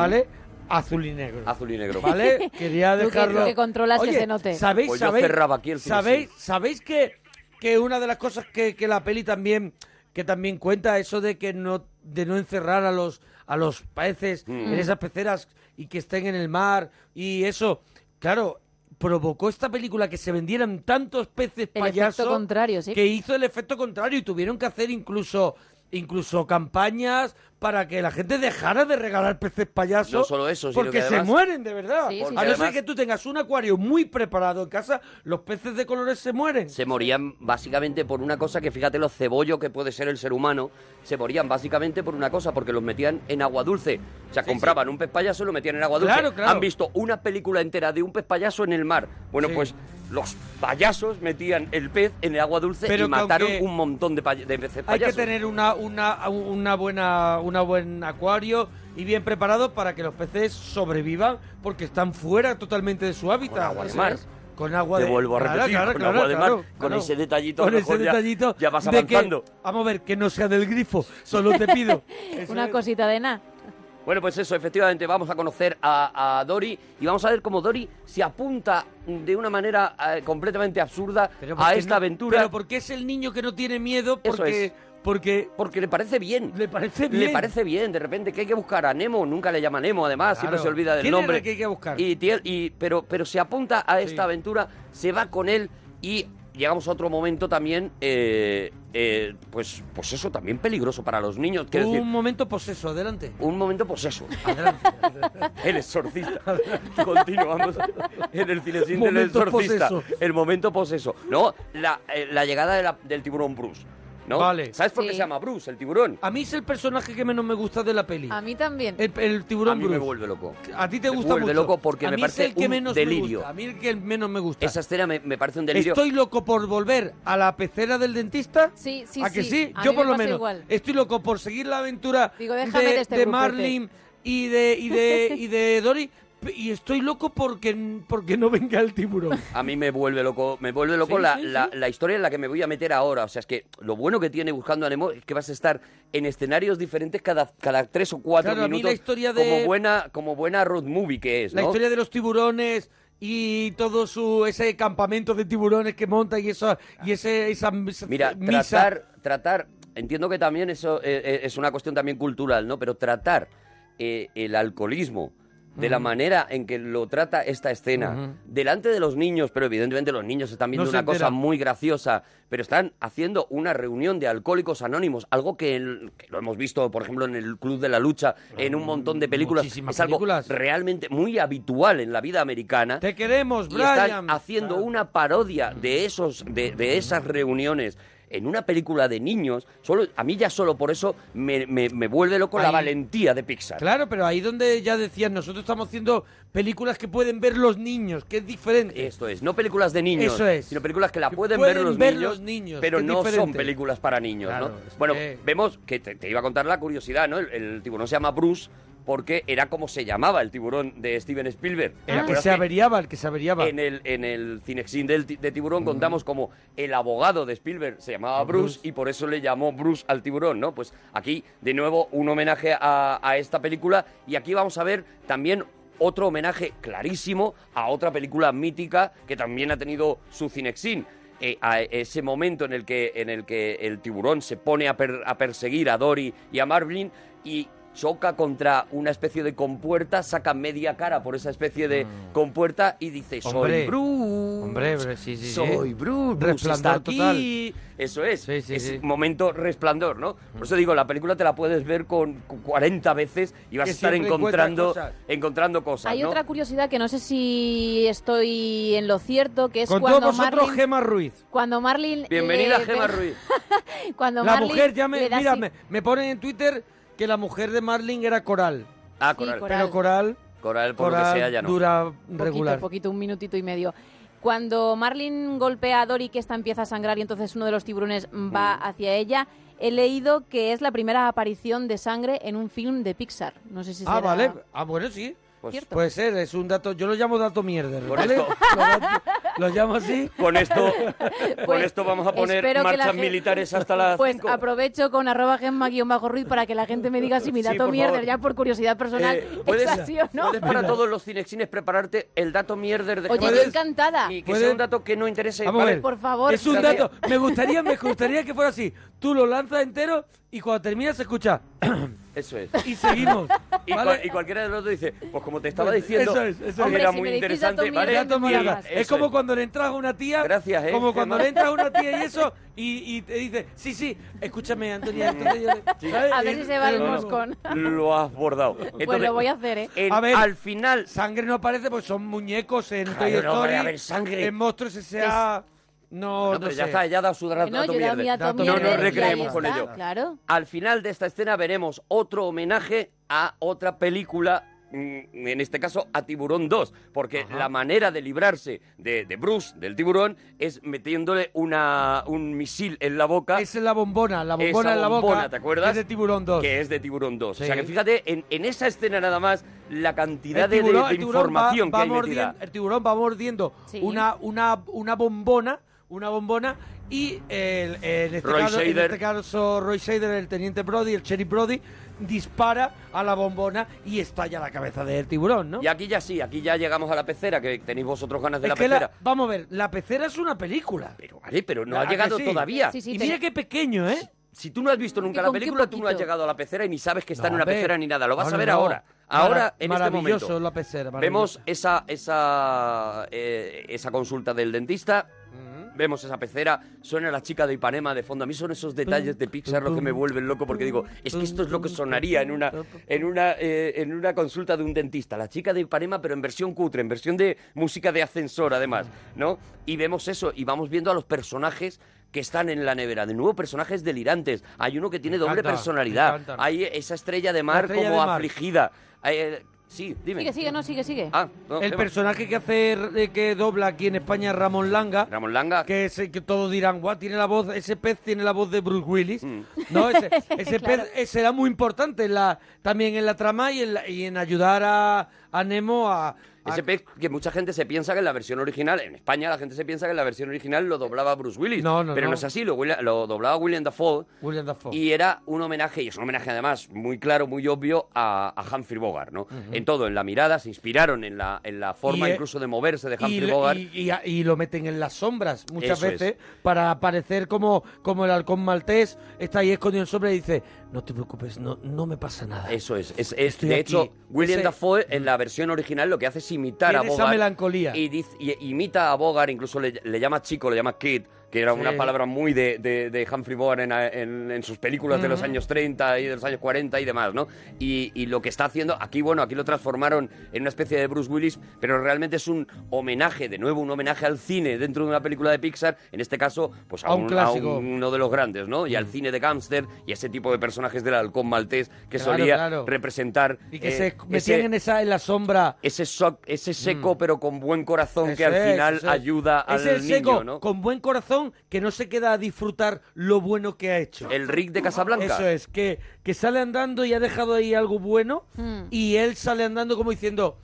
Azul y negro. azul y negro. ¿Vale? Quería Tú que- dejarlo. que controlas que Oye, se note. ¿Sabéis, Pues yo sabéis, cerraba aquí el cine, ¿sabéis, que, que una de las cosas que, que la peli también que también cuenta eso de que no de no encerrar a los a los peces Mm. en esas peceras y que estén en el mar y eso, claro, provocó esta película que se vendieran tantos peces El payasos efecto contrario, sí. que hizo el efecto contrario y tuvieron que hacer incluso incluso campañas para que la gente dejara de regalar peces payasos No solo eso, sino porque que se además- mueren de verdad Sí, sí, a no Además- ser que tú tengas un acuario muy preparado en casa los peces de colores se mueren se morían básicamente por una cosa que fíjate los cebollos que puede ser el ser humano, se morían básicamente por una cosa, porque los metían en agua dulce. O sea, compraban un pez payaso y lo metían en agua dulce. Claro, claro. Han visto una película entera de un pez payaso en el mar. Bueno, Sí. pues los payasos metían el pez en el agua dulce Pero y mataron un montón de, pay- de peces hay que payasos. tener una una una buena una buen acuario y bien preparado para que los peces sobrevivan porque están fuera totalmente de su hábitat Con agua de Eso mar. es. Con agua Te de... vuelvo a Claro, repetir, claro, con claro, agua de mar, claro, con claro. ese detallito, Con ese mejor ya- detallito ya vas de que- avanzando. vamos a ver, que no sea del grifo, solo te pido. Eso Una es. cosita de nada. Bueno, pues eso, efectivamente, vamos a conocer a, a Dory y vamos a ver cómo Dory se apunta de una manera eh, completamente absurda a esta no- aventura. Pero porque es el niño que no tiene miedo, Eso porque... es. Porque Porque le parece bien. le parece bien. Le parece bien, de repente que hay que buscar a Nemo, nunca le llama Nemo, además, siempre se olvida del ¿Quién era nombre. el que hay que buscar? Y, pero, pero se apunta a esta Sí. aventura, se va con él y llegamos a otro momento también, eh, eh, pues, pues eso, también peligroso para los niños. Un decir, momento poseso, adelante. un momento, pues eso. Adelante. El exorcista. Continuamos en el cinecín del exorcista. poseso. El momento poseso. No, la, eh, la llegada de la- del tiburón Bruce. ¿No? Vale. ¿Sabes por qué Sí. se llama Bruce, el tiburón? A mí es el personaje que menos me gusta de la peli. A mí también. El, el tiburón a mí Bruce. me vuelve loco. A ti te Me gusta vuelve mucho. loco porque a me mí parece es el que un menos delirio. Me gusta. A mí el que menos me gusta. Esa escena me, me parece un delirio. Estoy loco por volver a la pecera del dentista. Sí, sí, ¿A que sí. sí? A Yo mí por me lo pasa menos. igual. Estoy loco por seguir la aventura Digo, déjame de, de este de grupete. Marlin y de, y de y de Dory. Y estoy loco porque, porque no venga el tiburón. A mí me vuelve loco, me vuelve loco Sí, la, sí, la- sí. la historia en la que me voy a meter ahora. O sea, es que lo bueno que tiene Buscando a Nemo es que vas a estar en escenarios diferentes cada, cada tres o cuatro Claro, a mí minutos. la historia de- Como buena, como buena road movie que es, La ¿no? historia de los tiburones y todo su ese campamento de tiburones que monta y eso y ese esa, Mira, misa. tratar, tratar, entiendo que también eso eh, eh, es una cuestión también cultural, ¿no? Pero tratar eh, el alcoholismo de la manera en que lo trata esta escena, delante de los niños, pero evidentemente los niños están viendo No una cosa muy graciosa, pero están haciendo una reunión de alcohólicos anónimos, algo que, el- que lo hemos visto, por ejemplo, en el Club de la Lucha, en un montón de películas, Muchísimas es algo películas. realmente muy habitual en la vida americana. Te queremos, Y Brian. están haciendo una parodia de esos de, de esas reuniones en una película de niños. Solo, a mí ya solo por eso me, me- me vuelve loco la valentía de Pixar. Claro, pero ahí donde ya decían, nosotros estamos haciendo películas que pueden ver los niños, que es diferente. Esto es, no películas de niños, Eso es. sino películas que la pueden, pueden ver, los, ver niños, los niños, pero no son películas para niños, Claro, ¿no? Bueno, que- vemos que te, te iba a contar la curiosidad, ¿no? El, el tiburón se llama Bruce porque era como se llamaba el tiburón de Steven Spielberg. ¿Te El que se averiaba, el que se averiaba. En el, en el Cinexin de tiburón contamos como el abogado de Spielberg se llamaba Bruce, y por eso le llamó Bruce al tiburón, ¿no? Pues aquí, de nuevo, un homenaje a, a esta película y aquí vamos a ver también otro homenaje clarísimo a otra película mítica que también ha tenido su Cinexin. Eh, a ese momento en el que en el que el tiburón se pone a, per- a perseguir a Dory y a Marvin y choca contra una especie de compuerta, saca media cara por esa especie de compuerta y dice, soy Mm. Hombre. Bruce. Hombre, hombre, sí, sí, sí. Soy Bruce. Bruce Resplandor está aquí. total. Eso es. Sí, sí, es sí. momento resplandor, ¿no? Por eso digo, la película te la puedes ver con cu- 40 veces y vas Que a estar encontrando cosas. encontrando cosas, Hay ¿no? otra curiosidad que no sé si estoy en lo cierto, que es Con cuando todos vosotros, Marlin... Gema Ruiz. Cuando Marlin... Bienvenida, le- Gema Ruiz. Cuando La Marlin mujer, ya me, mira, así- me, me ponen en Twitter que la mujer de Marlin era Coral. Ah, Sí, Coral. Pero Coral, Coral, por lo Coral que sea, ya no. dura Poquito, regular. poquito, un minutito y medio. Cuando Marlin golpea a Dory, que esta empieza a sangrar y entonces uno de los tiburones va Mm. hacia ella, he leído que es la primera aparición de sangre en un film de Pixar. No sé si Ah, será vale. Ah, bueno, sí. Pues cierto. Puede ser, es un dato. Yo lo llamo dato mierder, Con ¿vale? esto- Lo, llamo así. Con esto, con Pues, esto vamos a poner marchas militares hasta las Pues 5. aprovecho con arroba gemma-ruiz para que la gente me diga si mi dato mierder, favor. ya por curiosidad personal, Eh, ¿puedes, es así o no. puedes para todos los cinexines prepararte el dato mierder de Oye, yo Ruiz? encantada. Y que ¿Puedes? sea un dato que no interese. Vamos a ¿vale? ver. Por favor. Es un dato. Me gustaría, me gustaría que fuera así. Tú lo lanzas entero y cuando terminas se escucha. Eso es. y seguimos. Y, ¿vale? y cualquiera de los dos dice, pues como te estaba Pues diciendo, eso es, eso es. Hombre, era si muy interesante, ¿vale? Es Eso como es. cuando le entras a una tía. Gracias, ¿eh, Como cuando le entras a una tía y eso. Y, y te dice, sí, sí, escúchame, Antonia. entonces yo le- ¿sabes? A ver si se va el No, no, no. moscón. Lo has bordado. Pues lo voy a hacer, ¿eh? en- A ver. al final, Sangre no aparece porque son muñecos en Claro, Toy no, Story. hombre, a ver, sangre. En Monstruos S.A. No, no, no, pero sé. ya está, ya ha dado su dato no, dato No nos recreemos con ello. Claro. Al final de esta escena veremos otro homenaje a otra película mm, en este caso, a Tiburón 2, porque la manera de librarse de, de Bruce, del tiburón, es metiéndole una, un misil en la boca. Es la bombona, la bombona Esa en la bombona, boca. ¿te acuerdas? que es de Tiburón 2. Que es de Tiburón 2. Sí. O sea que fíjate, en, en esa escena nada más, la cantidad El de, de- tiburón- de tiburón información va- va que hay mordiendo- metida. El tiburón va mordiendo Sí. una, una, una bombona, una bombona, y el- en, este Roy caso, en este caso Roy Shader, el teniente Brody, el Cherry Brody, dispara a la bombona y estalla la cabeza del tiburón, ¿no? Y aquí ya sí, aquí ya llegamos a la pecera, que tenéis vosotros ganas de es la que la- pecera. vamos a ver, la pecera es una película. Pero vale, pero no ¿A ha llegado sí? todavía. Sí, sí, y mira qué pequeño, ¿eh? Si tú no has visto nunca ¿Y la película, tú no has llegado a la pecera y ni sabes que está en una pecera ni nada. Lo vas No, a ver no, ahora. Ahora, en este maravilloso momento. la pecera, Vemos esa, esa, eh, esa consulta del dentista. Vemos esa pecera, suena la chica de Ipanema de fondo. A mí son esos detalles de Pixar lo que me vuelven loco porque digo, es que esto es lo que sonaría en una, en una, eh, en una consulta de un dentista. La chica de Ipanema, pero en versión cutre, en versión de música de ascensor, además, ¿no? Y vemos eso y vamos viendo a los personajes que están en la nevera. De nuevo, personajes delirantes. Hay uno que tiene doble encanta, personalidad. Hay esa estrella de mar estrella como de mar. afligida. Eh, sí, dime. Sigue, sigue, no, sigue, sigue. Ah, no, El personaje que hace, eh, que dobla aquí en España es Ramón Langa. Ramón Langa. que es el que todos dirán, guau, tiene la voz, ese pez tiene la voz de Bruce Willis, Mm. ¿no? Ese, ese Claro. pez eh, será muy importante en la, también en la trama y en, la- y en ayudar a, a Nemo a... Ese pez que mucha gente se piensa que en la versión original, en España la gente se piensa que en la versión original lo doblaba Bruce Willis. No, no, pero no, no. es así, lo, lo doblaba William Dafoe. William Dafoe. Y era un homenaje, y es un homenaje además muy claro, muy obvio, a, a Humphrey Bogart, ¿no? En todo, en la mirada, se inspiraron en la, en la forma Y, eh, incluso de moverse de y, Humphrey le- Bogart. y- y- y lo meten en las sombras muchas Eso es. veces para parecer como, como el halcón maltés está ahí escondido en sombra y dice no te preocupes no, no me pasa nada Eso es. es, es- de aquí. hecho, William Ese- Dafoe en la versión original lo que hace es imitar a Tiene esa Bogart. melancolía. Y, dice- y- imita a Bogart, incluso le, le llama chico, le llama kid, que era Sí. una palabra muy de, de- de Humphrey Bogart en, en- en sus películas de los años 30 y de los años 40 y demás, ¿no? Y, y lo que está haciendo, aquí, bueno, aquí lo transformaron en una especie de Bruce Willis, pero realmente es un homenaje, de nuevo, un homenaje al cine dentro de una película de Pixar, en este caso, pues a, A un un- clásico. Mm. uno de los grandes, ¿no? Y al cine de gángster y ese tipo de personajes del halcón maltés que Claro, solía claro. representar y que eh, se metían ese- en esa en la sombra ese, so- ese seco pero con buen corazón que al final es. ayuda al es el niño, seco ¿no? con buen corazón que no se queda a disfrutar lo bueno que ha hecho El Rick de Casablanca. Eso es, que, que sale andando y ha dejado ahí algo bueno Hmm. y él sale andando como diciendo,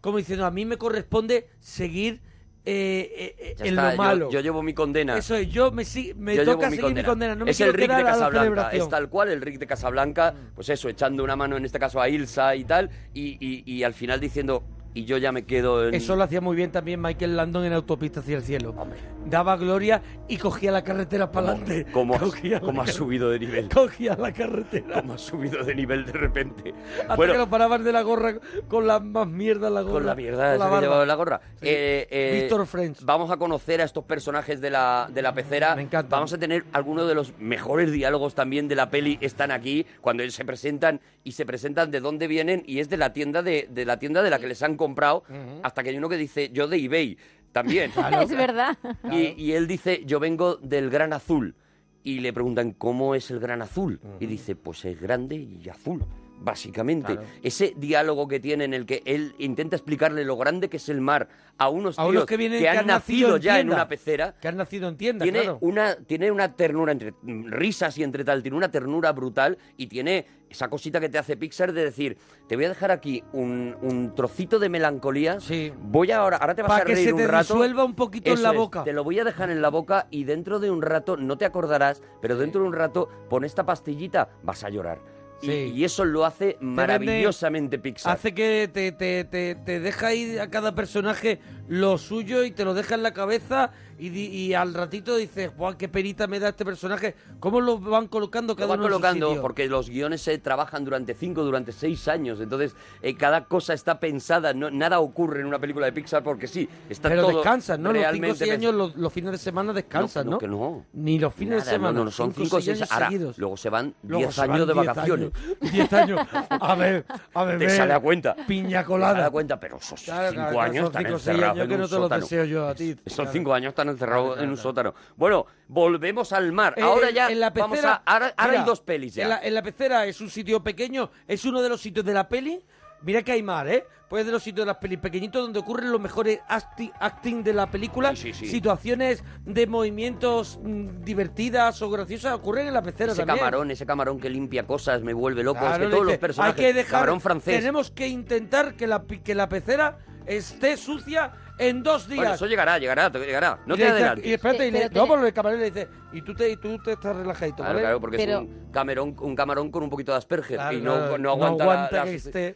como diciendo, a mí me corresponde seguir eh, eh, eh, en está, lo malo. Yo, llevo mi condena. Eso es, yo me, me Yo llevo toca mi seguir mi condena, no me es el Rick de Casablanca, es tal cual el Rick de Casablanca, pues eso, echando una mano en este caso a Ilsa y tal, y, y- y al final diciendo, y yo ya me quedo en... Eso lo hacía muy bien también Michael Landon en Autopista hacia el cielo. Hombre. Daba gloria y cogía la carretera para adelante. ¿Cómo, has- Cogía la cómo has car- subido de nivel? Cogía la carretera. ¿Cómo has subido de nivel de repente? Hasta bueno, que lo paraban de la gorra con la más mierda en la gorra. con la mierda con barba. llevaba la gorra. Sí. Eh, eh, Víctor French. Vamos a conocer a estos personajes de la, de la pecera. Me encanta. Vamos a tener algunos de los mejores diálogos también de la peli. Están aquí cuando ellos se presentan y se presentan de dónde vienen y es de la tienda de, de la tienda de la que les han comprado. Hasta que hay uno que dice yo de eBay también. Es verdad. Y, y él dice, yo vengo del Gran Azul. Y le preguntan, ¿cómo es el Gran Azul? Y dice, pues es grande y azul, básicamente. Claro. Ese diálogo que tiene en el que él intenta explicarle lo grande que es el mar a unos A tíos unos que vienen han, nacido en ya en una pecera. Que han nacido en tienda, Tiene claro. una, tiene una ternura entre mm, risas y entre tal, tiene una ternura brutal y tiene esa cosita que te hace Pixar de decir, te voy a dejar aquí un, un trocito de melancolía, Sí. voy ahora, ahora te vas Pa' a que reír se te un rato. disuelva un poquito en la es, boca. Te lo voy a dejar en la boca y dentro de un rato, no te acordarás, pero dentro de un rato, pon esta pastillita, vas a llorar. Y- Sí. Y, eso lo hace maravillosamente Pixar. Hace que te, te, te, te deja ir a cada personaje lo suyo y te lo deja en la cabeza y, y al ratito dices, ¡guau, qué perita me da este personaje! ¿Cómo lo van colocando Lo cada van uno en su colocando sitio? porque los guiones se trabajan durante cinco, durante seis años. Entonces, eh, cada cosa está pensada. No, nada ocurre en una película de Pixar porque sí, está Pero todo descansan, ¿no? Los cinco seis años, los, los fines de semana descansan, No, ¿no? que no. Ni los fines Nada, de semana. No, no, son cinco o seis años Ahora, seguidos. luego se van Luego 10 se van años de 10 vacaciones. años, 10 años. A ver, a ver. Te sale a cuenta. Piña Te colada. sale a cuenta, pero esos Claro, cinco claro, años están encerrados años que no te los deseo yo a ti. Esos Claro. cinco años están encerrados Claro, en un sótano. Bueno, volvemos al mar. Eh, ahora ya en la vamos pecera, a... Ahora, ahora mira, hay dos pelis ya. En la, en la pecera es un sitio pequeño, es uno de los sitios de la peli mira que hay mar, ¿eh? Pues de los sitios de las pelis pequeñitos donde ocurren los mejores acti- acting de la película. Sí, sí, sí. Situaciones de movimientos mm, divertidas o graciosas ocurren en la pecera Ese también. camarón, ese camarón que limpia cosas, me vuelve loco. Claro, es que todos dice, los personajes. Hay que dejar. Camarón francés. Tenemos que intentar que la, que la pecera esté sucia en dos días. Bueno, eso llegará, llegará, llegará. No te adelantes. Y espérate, y le, no, pero el camarero le dice, y tú te, y tú te estás relajadito, Claro, ¿vale? claro, porque Pero- es un camarón, un camarón con un poquito de Asperger Claro, y no, claro, no no aguanta,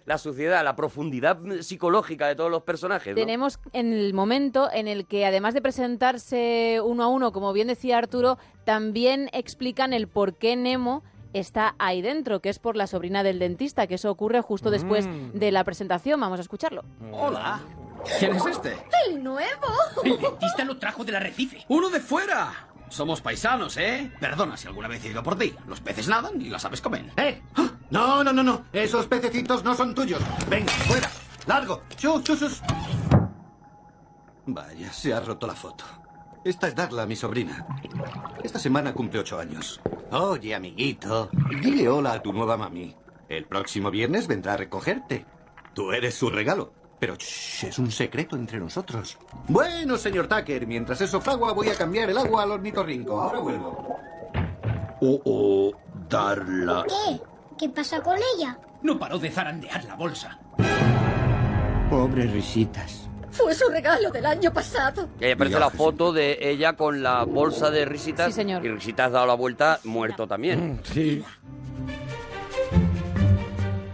la- suciedad, la profundidad psicológica de todos los personajes. ¿no? Tenemos en el momento en el que, además de presentarse uno a uno, como bien decía Arturo, también explican el por qué Nemo está ahí dentro, que es por la sobrina del dentista, que eso ocurre justo después Mm. de la presentación. Vamos a escucharlo. Hola. ¿Quién es este? ¡El nuevo! El dentista lo trajo del arrecife. ¡Uno de fuera! Somos paisanos, ¿eh? Perdona si alguna vez he ido por ti. Los peces nadan y las aves comen. ¡Eh! No, no, no, no. Esos pececitos no son tuyos. Venga, fuera. Largo. Chus, chus, chus. Vaya, se ha roto la foto. Esta es Darla, mi sobrina. Esta semana cumple ocho años. Oye, amiguito, dile hola a tu nueva mami. El próximo viernes vendrá a recogerte. Tú eres su regalo. Pero shh, es un secreto entre nosotros. Bueno, señor Tucker, mientras eso fragua voy a cambiar el agua al ornitorrinco. Ahora vuelvo. Oh, oh, Darla. ¿Qué? ¿Qué pasa con ella? No paró de zarandear la bolsa. Pobre risitas. Fue su regalo del año pasado. Y ahí aparece la foto de ella con la bolsa de risitas. Sí, señor. Y risitas ha dado la vuelta, muerto también. Sí.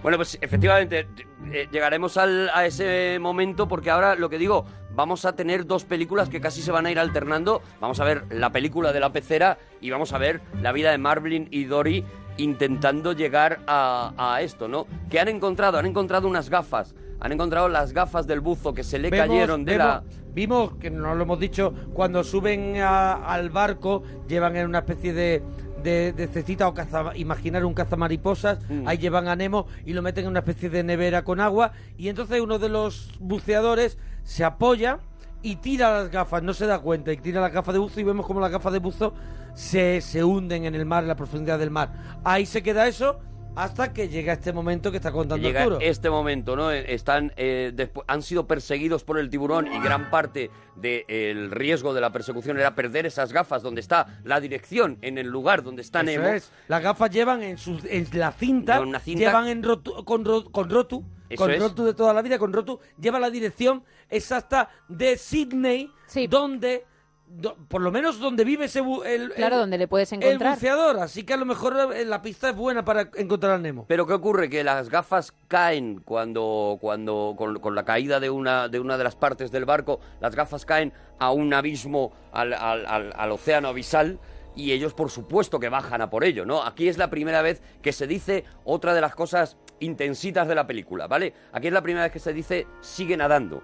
Bueno, pues efectivamente, eh, llegaremos al- a ese momento porque ahora lo que digo, vamos a tener dos películas que casi se van a ir alternando. Vamos a ver la película de la pecera y vamos a ver la vida de Marvin y Dory intentando llegar a, a esto, ¿no? ¿Qué han encontrado? Han encontrado unas gafas. Han encontrado las gafas del buzo que se le Vemos- cayeron de la... Vimos, que no lo hemos dicho, cuando suben a- al barco, llevan en una especie de, de, cestita o caza, imaginar un cazamariposas, Mm. ahí llevan a Nemo y lo meten en una especie de nevera con agua, y entonces uno de los buceadores se apoya y tira las gafas, no se da cuenta, y tira las gafas de buzo y vemos como las gafas de buzo se, se hunden en el mar, en la profundidad del mar. Ahí se queda eso hasta que llega este momento que está contando llega Arturo. este momento, ¿no? Eh, Están, eh, han sido perseguidos por el tiburón y gran parte del riesgo de la persecución era perder esas gafas donde está la dirección en el lugar donde está Eso Nemo. es. Las gafas llevan en, su, en la cinta, Con una cinta. llevan en rotu- con, ro- con rotu, Eso con es. rotu de toda la vida, con rotu, lleva la dirección exacta de Sydney, donde, do- por lo menos donde vive ese bu- el, Claro, el- donde le puedes el encontrar. buceador, así que a lo mejor eh, la pista es buena para encontrar a Nemo. Pero ¿qué ocurre? Que las gafas caen cuando, cuando con, con la caída de una, de una de las partes del barco, las gafas caen a un abismo, al, al- al- al océano abisal, y ellos por supuesto que bajan a por ello, ¿no? Aquí es la primera vez que se dice otra de las cosas intensitas de la película, ¿vale? Aquí es la primera vez que se dice sigue nadando.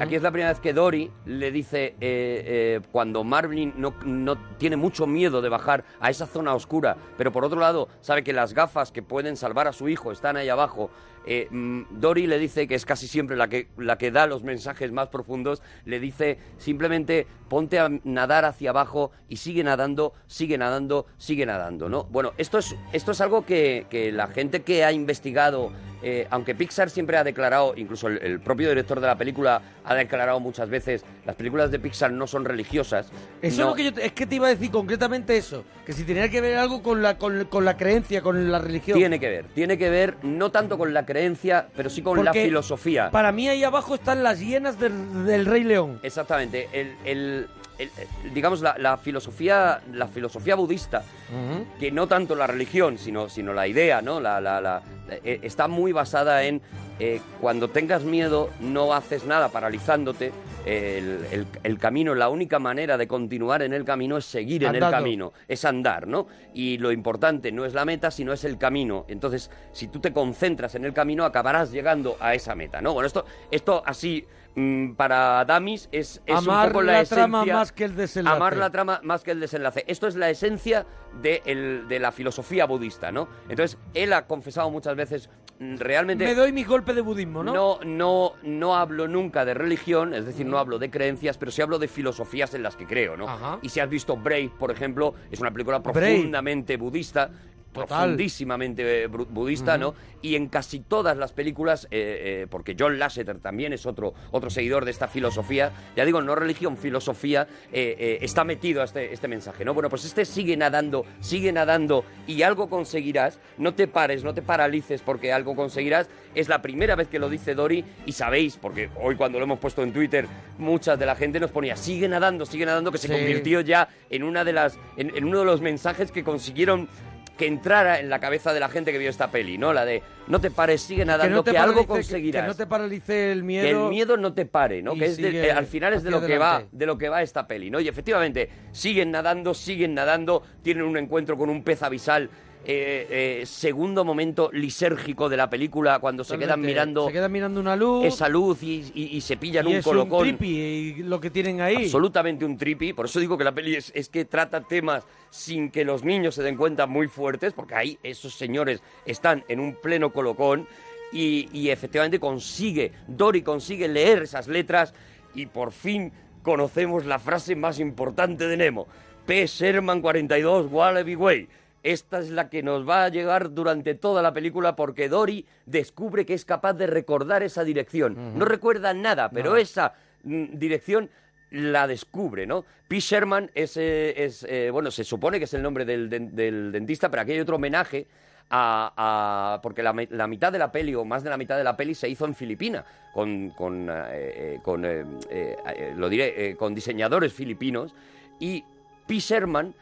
Aquí es la primera vez que Dory le dice, eh, eh, cuando Marvin no, no tiene mucho miedo de bajar a esa zona oscura, pero por otro lado sabe que las gafas que pueden salvar a su hijo están ahí abajo, eh, mm, Dory le dice, que es casi siempre la que, la que da los mensajes más profundos, le dice simplemente ponte a nadar hacia abajo y sigue nadando, sigue nadando, sigue nadando, ¿no? Bueno, esto es, esto es algo que, que la gente que ha investigado, eh, aunque Pixar siempre ha declarado, incluso el, el propio director de la película ha declarado muchas veces, las películas de Pixar no son religiosas. Eso no- es lo que yo te- es que te iba a decir concretamente eso, que si tenía que ver algo con la con, con la creencia, con la religión. Tiene que ver, tiene que ver no tanto con la creencia, pero sí con la filosofía. Para mí ahí abajo están las hienas del, del Rey León. Exactamente, el, el- el- el- digamos la, la filosofía, la filosofía budista, que no tanto la religión, sino, sino la idea, ¿no? La, la- la- eh, está muy basada en eh, cuando tengas miedo no haces nada paralizándote. El, el- el camino, la única manera de continuar en el camino es seguir en el camino, es andar, ¿no? Y lo importante no es la meta, sino es el camino. Entonces, si tú te concentras en el camino, acabarás llegando a esa meta, ¿no? Bueno, esto, esto así mm, para Damis es, es Amar un poco la la, esencia, trama más que el desenlace. Amar la trama más que el desenlace. Esto es la esencia de, el- de la filosofía budista, ¿no? Entonces, él ha confesado muchas veces, realmente... Me doy mi golpe de budismo, ¿no? No, no, no hablo nunca de religión, es decir, no hablo de creencias, pero sí hablo de filosofías en las que creo, ¿no? Ajá. Y si has visto Brave, por ejemplo, es una película profundamente budista. Profundísimamente eh, budista, ¿no? Y en casi todas las películas, eh, eh, porque John Lasseter también es otro, otro seguidor de esta filosofía, ya digo, no religión, filosofía, eh, está metido a este, este mensaje, ¿no? Bueno, pues este sigue nadando, sigue nadando y algo conseguirás, no te pares, no te paralices porque algo conseguirás, es la primera vez que lo dice Dory y sabéis, porque hoy cuando lo hemos puesto en Twitter, mucha de la gente nos ponía, sigue nadando, sigue nadando, que se Sí. convirtió ya en una de las, en, en uno de los mensajes que consiguieron que entrara en la cabeza de la gente que vio esta peli, ¿no? La de no te pares, sigue nadando, que, te algo paralice- que- conseguirás. Que no te paralice el miedo. Que el miedo no te pare, ¿no? Que es de- eh, al final es de lo que va, de lo que va esta peli, ¿no? Y efectivamente siguen nadando, siguen nadando, tienen un encuentro con un pez abisal. Eh, eh, segundo momento lisérgico de la película cuando se quedan mirando Se quedan mirando una luz. esa luz y, y- y se pillan y un es colocón. un trippy y lo que tienen ahí. Absolutamente un trippy, por eso digo que la peli es, es que trata temas sin que los niños se den cuenta muy fuertes, porque ahí esos señores están en un pleno colocón y, y efectivamente consigue, Dory consigue leer esas letras y por fin conocemos la frase más importante de Nemo. P. Sherman 42, Wallaby Way. Esta es la que nos va a llegar durante toda la película porque Dory descubre que es capaz de recordar esa dirección. No recuerda nada, pero esa mm, dirección la descubre, ¿no? P. Sherman es, eh, es, eh, bueno, se supone que es el nombre del, den- del dentista, pero aquí hay otro homenaje a, a- porque la, mi- la mitad de la peli o más de la mitad de la peli se hizo en Filipina con, con, eh, con, eh, eh, eh, lo diré, con diseñadores filipinos y P. Sherman,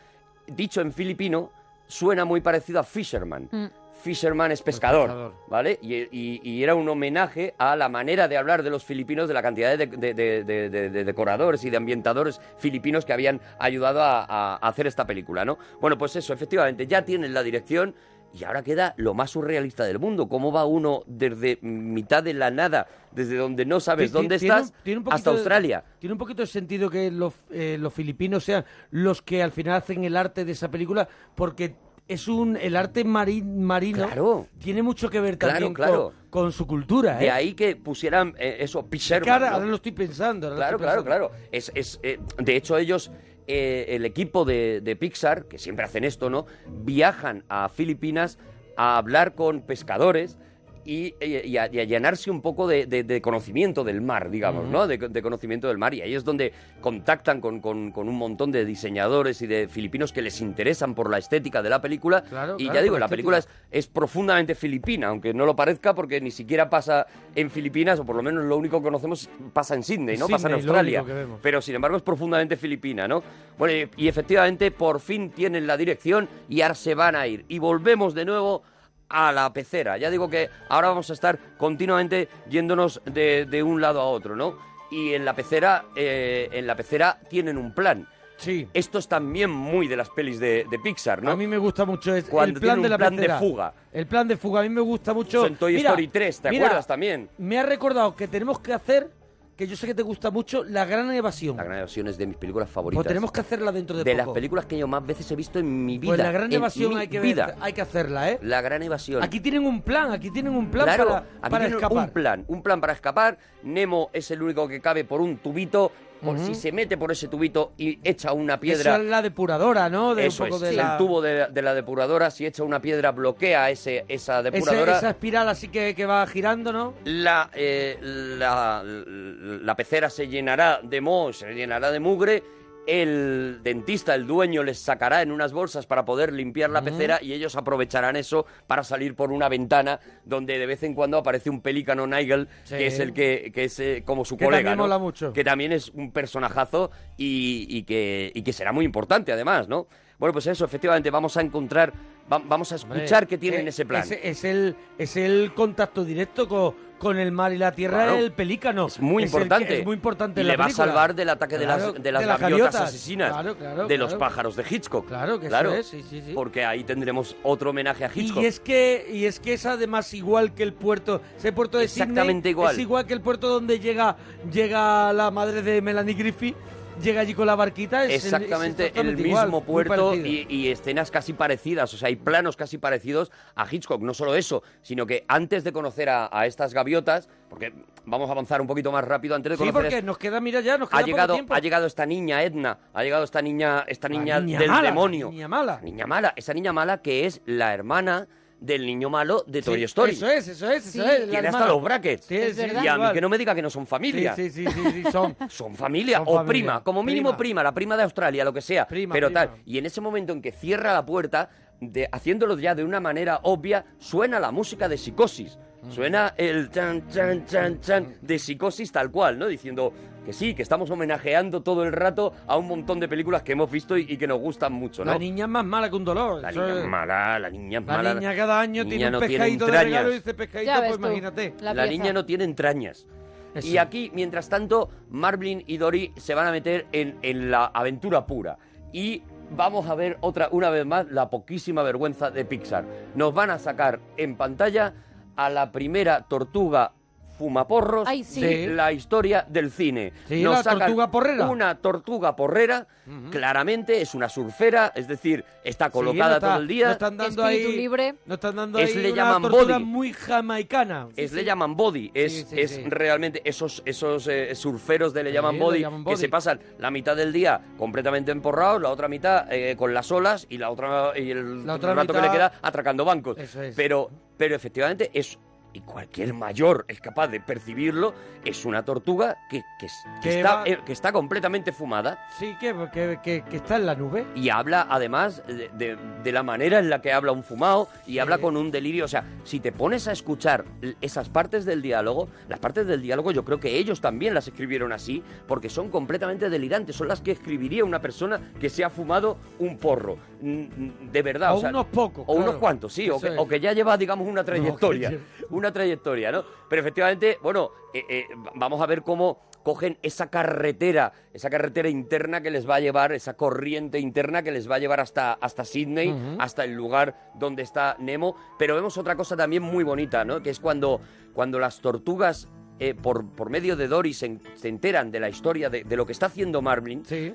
dicho en filipino, suena muy parecido a Fisherman. Mm. Fisherman es pescador, pescador. ¿vale? Y, y- y era un homenaje a la manera de hablar de los filipinos, de la cantidad de, de- de- de- de- de decoradores y de ambientadores filipinos que habían ayudado a, a- a hacer esta película, ¿no? Bueno, pues eso, efectivamente, ya tienen la dirección y ahora queda lo más surrealista del mundo. ¿Cómo va uno desde mitad de la nada, desde donde no sabes dónde tiene estás, tiene un poquito hasta de- Australia? tiene un poquito de sentido que los, eh, los filipinos sean los que al final hacen el arte de esa película, porque es un el arte mari- marino Claro. tiene mucho que ver Claro, también claro. Con, con su cultura. De ¿eh? ahí que pusieran eh, eso, P. Es que Sherman, ahora, ¿no? ahora lo estoy pensando. Claro, estoy claro, claro. Es, es, eh, de hecho, ellos, eh, el equipo de, de Pixar, que siempre hacen esto, ¿no? Viajan a Filipinas a hablar con pescadores y, y- y a, y a llenarse un poco de, de- de conocimiento del mar, digamos. ¿no? De, de conocimiento del mar. Y ahí es donde contactan con, con- con un montón de diseñadores y de filipinos que les interesan por la estética de la película. Claro, y claro, ya digo, la la película es, es profundamente filipina, aunque no lo parezca porque ni siquiera pasa en Filipinas, o por lo menos lo único que conocemos pasa en Sydney, ¿no? pasa en Australia. Pero sin embargo es profundamente filipina, ¿no? Bueno, y, y efectivamente por fin tienen la dirección y ahora se van a ir. Y volvemos de nuevo a la pecera. Ya digo que ahora vamos a estar continuamente yéndonos de, de un lado a otro, ¿no? Y en la pecera, eh, en la pecera tienen un plan. Sí. Esto es también muy de las pelis de, de Pixar, ¿no? A mí me gusta mucho es Cuando el plan tiene de la plan de fuga. El plan de fuga a mí me gusta mucho. En Toy Mira, Story 3, ¿te mira, acuerdas también? Me ha recordado que tenemos que hacer, que yo sé que te gusta mucho, la gran evasión. La Gran Evasión es de mis películas favoritas. Pues tenemos que hacerla dentro de, de poco. las películas que yo más veces he visto en mi vida. Pues la gran evasión hay que, vida. ver- hay que hacerla, ¿eh? La gran evasión. Aquí tienen un plan, aquí tienen un plan claro, para, aquí para tienen escapar. un plan, un plan para escapar. Nemo es el único que cabe por un tubito. Por si se mete por ese tubito y echa una piedra. Eso es la depuradora, ¿no? De Eso un poco es, de el la... tubo de, de la depuradora, si echa una piedra, bloquea ese, esa ese- depuradora. esa espiral así que, que va girando, ¿no? La, eh, la, la pecera se llenará de moho, se llenará de mugre. El dentista, el dueño, les sacará en unas bolsas para poder limpiar la pecera y ellos aprovecharán eso para salir por una ventana donde de vez en cuando aparece un pelícano Nigel, Sí. que es el que, que es eh, como su Que colega, también ¿no? mola mucho. Que también es un personajazo y, y que, y que será muy importante además, ¿no? Bueno, pues eso, efectivamente, vamos a encontrar, va- vamos a escuchar que tienen eh, ese plan. Es, es el, es el contacto directo con, con el mar y la tierra, Claro. el pelícano. Es muy que- importante. es muy importante Y le va a película. salvar del ataque de Claro, las, de las de las gaviotas, gaviotas. asesinas, Claro, de los pájaros de Hitchcock. Claro, que eso claro, es, sí, sí, sí. Porque ahí tendremos otro homenaje a Hitchcock. Y es que y es que es además igual que el puerto, ese puerto de Sydney Exactamente igual. es igual que el puerto donde llega llega la madre de Melanie Griffith llega allí con la barquita. Es el- es Exactamente el exactamente mismo puerto y, y escenas casi parecidas, o sea, hay planos casi parecidos a Hitchcock. No solo eso, sino que antes de conocer a, a estas gaviotas, porque vamos a avanzar un poquito más rápido, antes de Sí, conocer porque nos queda, mira ya, nos queda ha poco llegado, tiempo. ha llegado esta niña Edna, ha llegado esta niña, esta niña, niña del mala, demonio. niña mala. Niña mala, esa niña mala que es la hermana del niño malo de Sí, Toy Story. Eso es, eso es, eso Sí. es. Tiene hasta los brackets. Sí, sí, verdad. y a mí que no me diga que no son familia. Sí, sí, sí, sí, sí, son. Son familia Son o familia. prima, como mínimo Prima. prima. la prima de Australia, lo que sea. Prima, pero prima. tal. Y en ese momento en que cierra la puerta, de, haciéndolo ya de una manera obvia, suena la música de psicosis. Mm. Suena el chan, chan, chan, chan de psicosis tal cual, ¿no? Diciendo que sí, que estamos homenajeando todo el rato a un montón de películas que hemos visto y, y que nos gustan mucho, ¿no? La niña es más mala que un dolor. La niña es- mala, la niña es La mala. niña cada año niña tiene un no tiene pescadito de entrañas. regalo y dice pescadito, Ya pues tú, imagínate. la La, niña no tiene entrañas. Eso. Y aquí, mientras tanto, Marvin y Dory se van a meter en, en la aventura pura. Y vamos a ver otra, una vez más, la poquísima vergüenza de Pixar. Nos van a sacar en pantalla a la primera tortuga fumaporros Ay, sí. de la historia del cine. Sí, Nos la sacan tortuga porrera. Una tortuga porrera, claramente es una surfera, es decir, está colocada Sí, no está- todo el día. No están dando Espíritu ahí, libre. No están dando Es ahí le una llaman body. muy jamaicana. es le llaman body, es, Sí, sí, es sí. realmente esos, esos eh, surferos de le Sí, llaman le body, que se pasan la mitad del día completamente emporrados, la otra mitad eh, con las olas y la otra y el La otra rato que mitad- le queda atracando bancos. Eso es. Pero, pero efectivamente es y cualquier mayor es capaz de percibirlo, es una tortuga que, que es- que Que está, va- eh, que está completamente fumada Sí, que, que, está en la nube. y habla además de, de- de la manera en la que habla un fumado y habla con un delirio. O sea, si te pones a escuchar esas partes del diálogo, las partes del diálogo yo creo que ellos también las escribieron así porque son completamente delirantes. Son las que escribiría una persona que se ha fumado un porro. De verdad. O o sea, unos pocos, O unos cuantos, sí. O que, o que ya lleva, digamos, una trayectoria. lle- Una trayectoria, ¿no? Pero efectivamente, bueno, eh, eh, va- vamos a ver cómo cogen esa carretera, esa carretera interna que les va a llevar, esa corriente interna que les va a llevar hasta, hasta Sydney, hasta el lugar donde está Nemo. Pero vemos otra cosa también muy bonita, ¿no? Que es cuando, cuando las tortugas, eh, por, por medio de Dory, se, se enteran de la historia de, de lo que está haciendo Marlin Sí.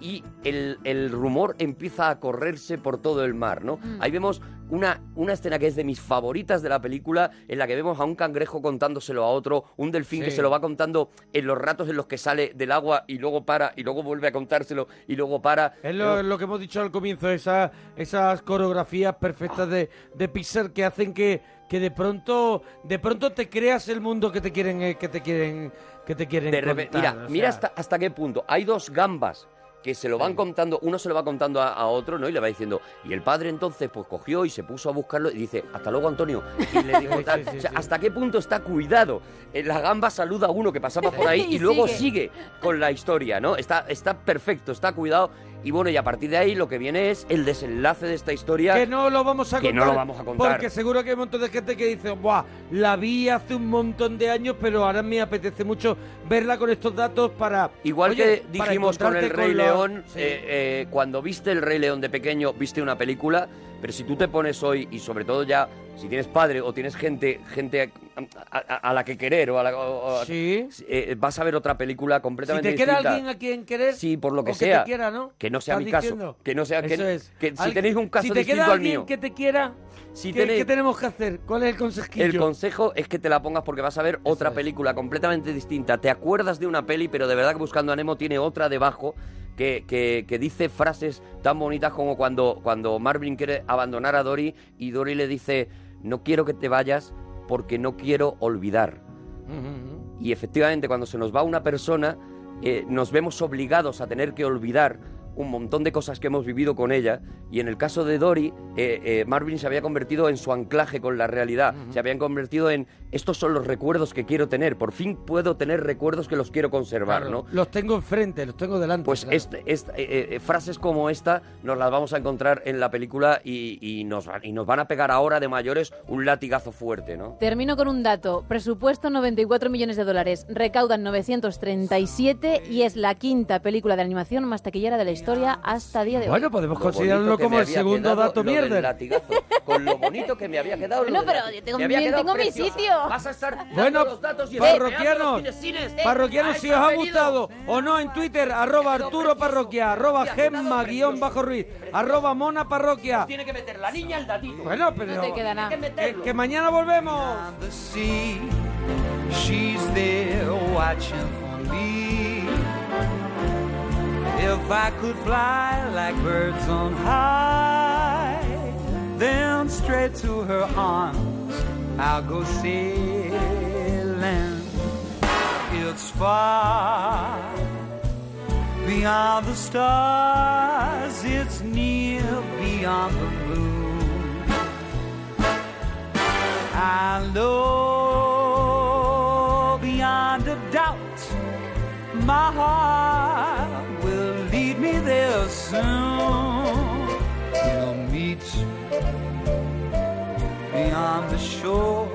y el, el rumor empieza a correrse por todo el mar, ¿no? Mm. Ahí vemos una, una escena que es de mis favoritas de la película, en la que vemos a un cangrejo contándoselo a otro, un delfín que se lo va contando en los ratos en los que sale del agua y luego para, y luego vuelve a contárselo y luego para. Es lo, que hemos dicho al comienzo, esa, esas coreografías perfectas de, de Pixar que hacen que, que de pronto de pronto te creas el mundo que te quieren eh, que te quieren que te quieren De repente, contar, mira, o mira hasta, hasta qué punto. Hay dos gambas que se lo van contando, uno se lo va contando a, a otro, ¿no? Y le va diciendo, y el padre entonces pues cogió y se puso a buscarlo y dice, hasta luego Antonio. Y le dijo tal. sí, sí, O sea, sí. hasta qué punto está cuidado. Eh, La gamba saluda a uno que pasaba por ahí y, Y luego sigue. sigue con la historia, ¿no? Está, está perfecto, está cuidado. Y bueno, y a partir de ahí lo que viene es el desenlace de esta historia. que no lo vamos a que contar. no lo vamos a contar. Porque seguro que hay un montón de gente que dice, ¡buah! La vi hace un montón de años, pero ahora me apetece mucho verla con estos datos para. Igual Oye, que dijimos con el Rey con los- León, Sí. eh, eh, cuando viste el Rey León de pequeño, viste una película, pero si tú te pones hoy, y sobre todo ya, si tienes padre o tienes gente gente a, a- a la que querer, o a la, o- Sí. eh, vas a ver otra película Si completamente te queda distinta. alguien a quien querer. Sí, por lo que o sea. te quiera, ¿no? Que no sea ¿Estás mi caso. Que no sea que, Eso es. que si Al- tenéis un caso si te distinto queda al mío. que te quiera, Si ¿qué, tenéis- qué tenemos que hacer? ¿Cuál es el consejillo? El consejo es que te la pongas porque vas a ver otra es. película completamente distinta. Te acuerdas de una peli, pero de verdad que Buscando a Nemo tiene otra debajo que, que- que dice frases tan bonitas como cuando, cuando Marvin quiere abandonar a Dory y Dory le dice, no quiero que te vayas porque no quiero olvidar. Y efectivamente, cuando se nos va una persona, eh, nos vemos obligados a tener que olvidar un montón de cosas que hemos vivido con ella. Y en el caso de Dory, eh, eh, Marvin se había convertido en su anclaje con la realidad. Se habían convertido en estos son los recuerdos que quiero tener. Por fin puedo tener recuerdos que los quiero conservar, Claro, ¿no? Los tengo enfrente, los tengo delante. Pues claro. este, esta- eh, eh, frases como esta nos las vamos a encontrar en la película y, y nos, y nos van a pegar ahora de mayores un latigazo fuerte, ¿no? Termino con un dato. Presupuesto 94 millones de dólares. Recaudan 937 y es la quinta película de animación más taquillera de la historia. Historia hasta día de hoy. Bueno, podemos Lo considerarlo como el segundo dato latigazo, con lo bonito que me había quedado. del pero yo tengo me había mi- quedado tengo mi precioso. sitio. Vas a estar dando Bueno, los datos y parroquianos, parroquianos, A si os ha gustado o no en Twitter, arroba Arturo Parroquia, arroba Gemma guion bajo Ruiz, arroba Mona Parroquia. Tiene que meter la niña el datito. Bueno, pero No te queda nada. Que que, meterlo. que mañana volvemos. She's there watching for me. If I could fly like birds on high, then straight to her arms I'll go sailing. It's far beyond the stars, it's near beyond the moon. I know beyond a doubt my heart lead me there soon. We'll meet beyond the shore.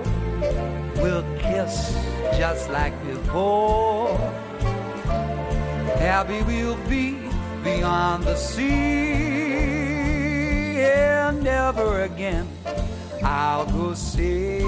We'll kiss just like before. Happy we'll be beyond the sea. And never again I'll go sailing.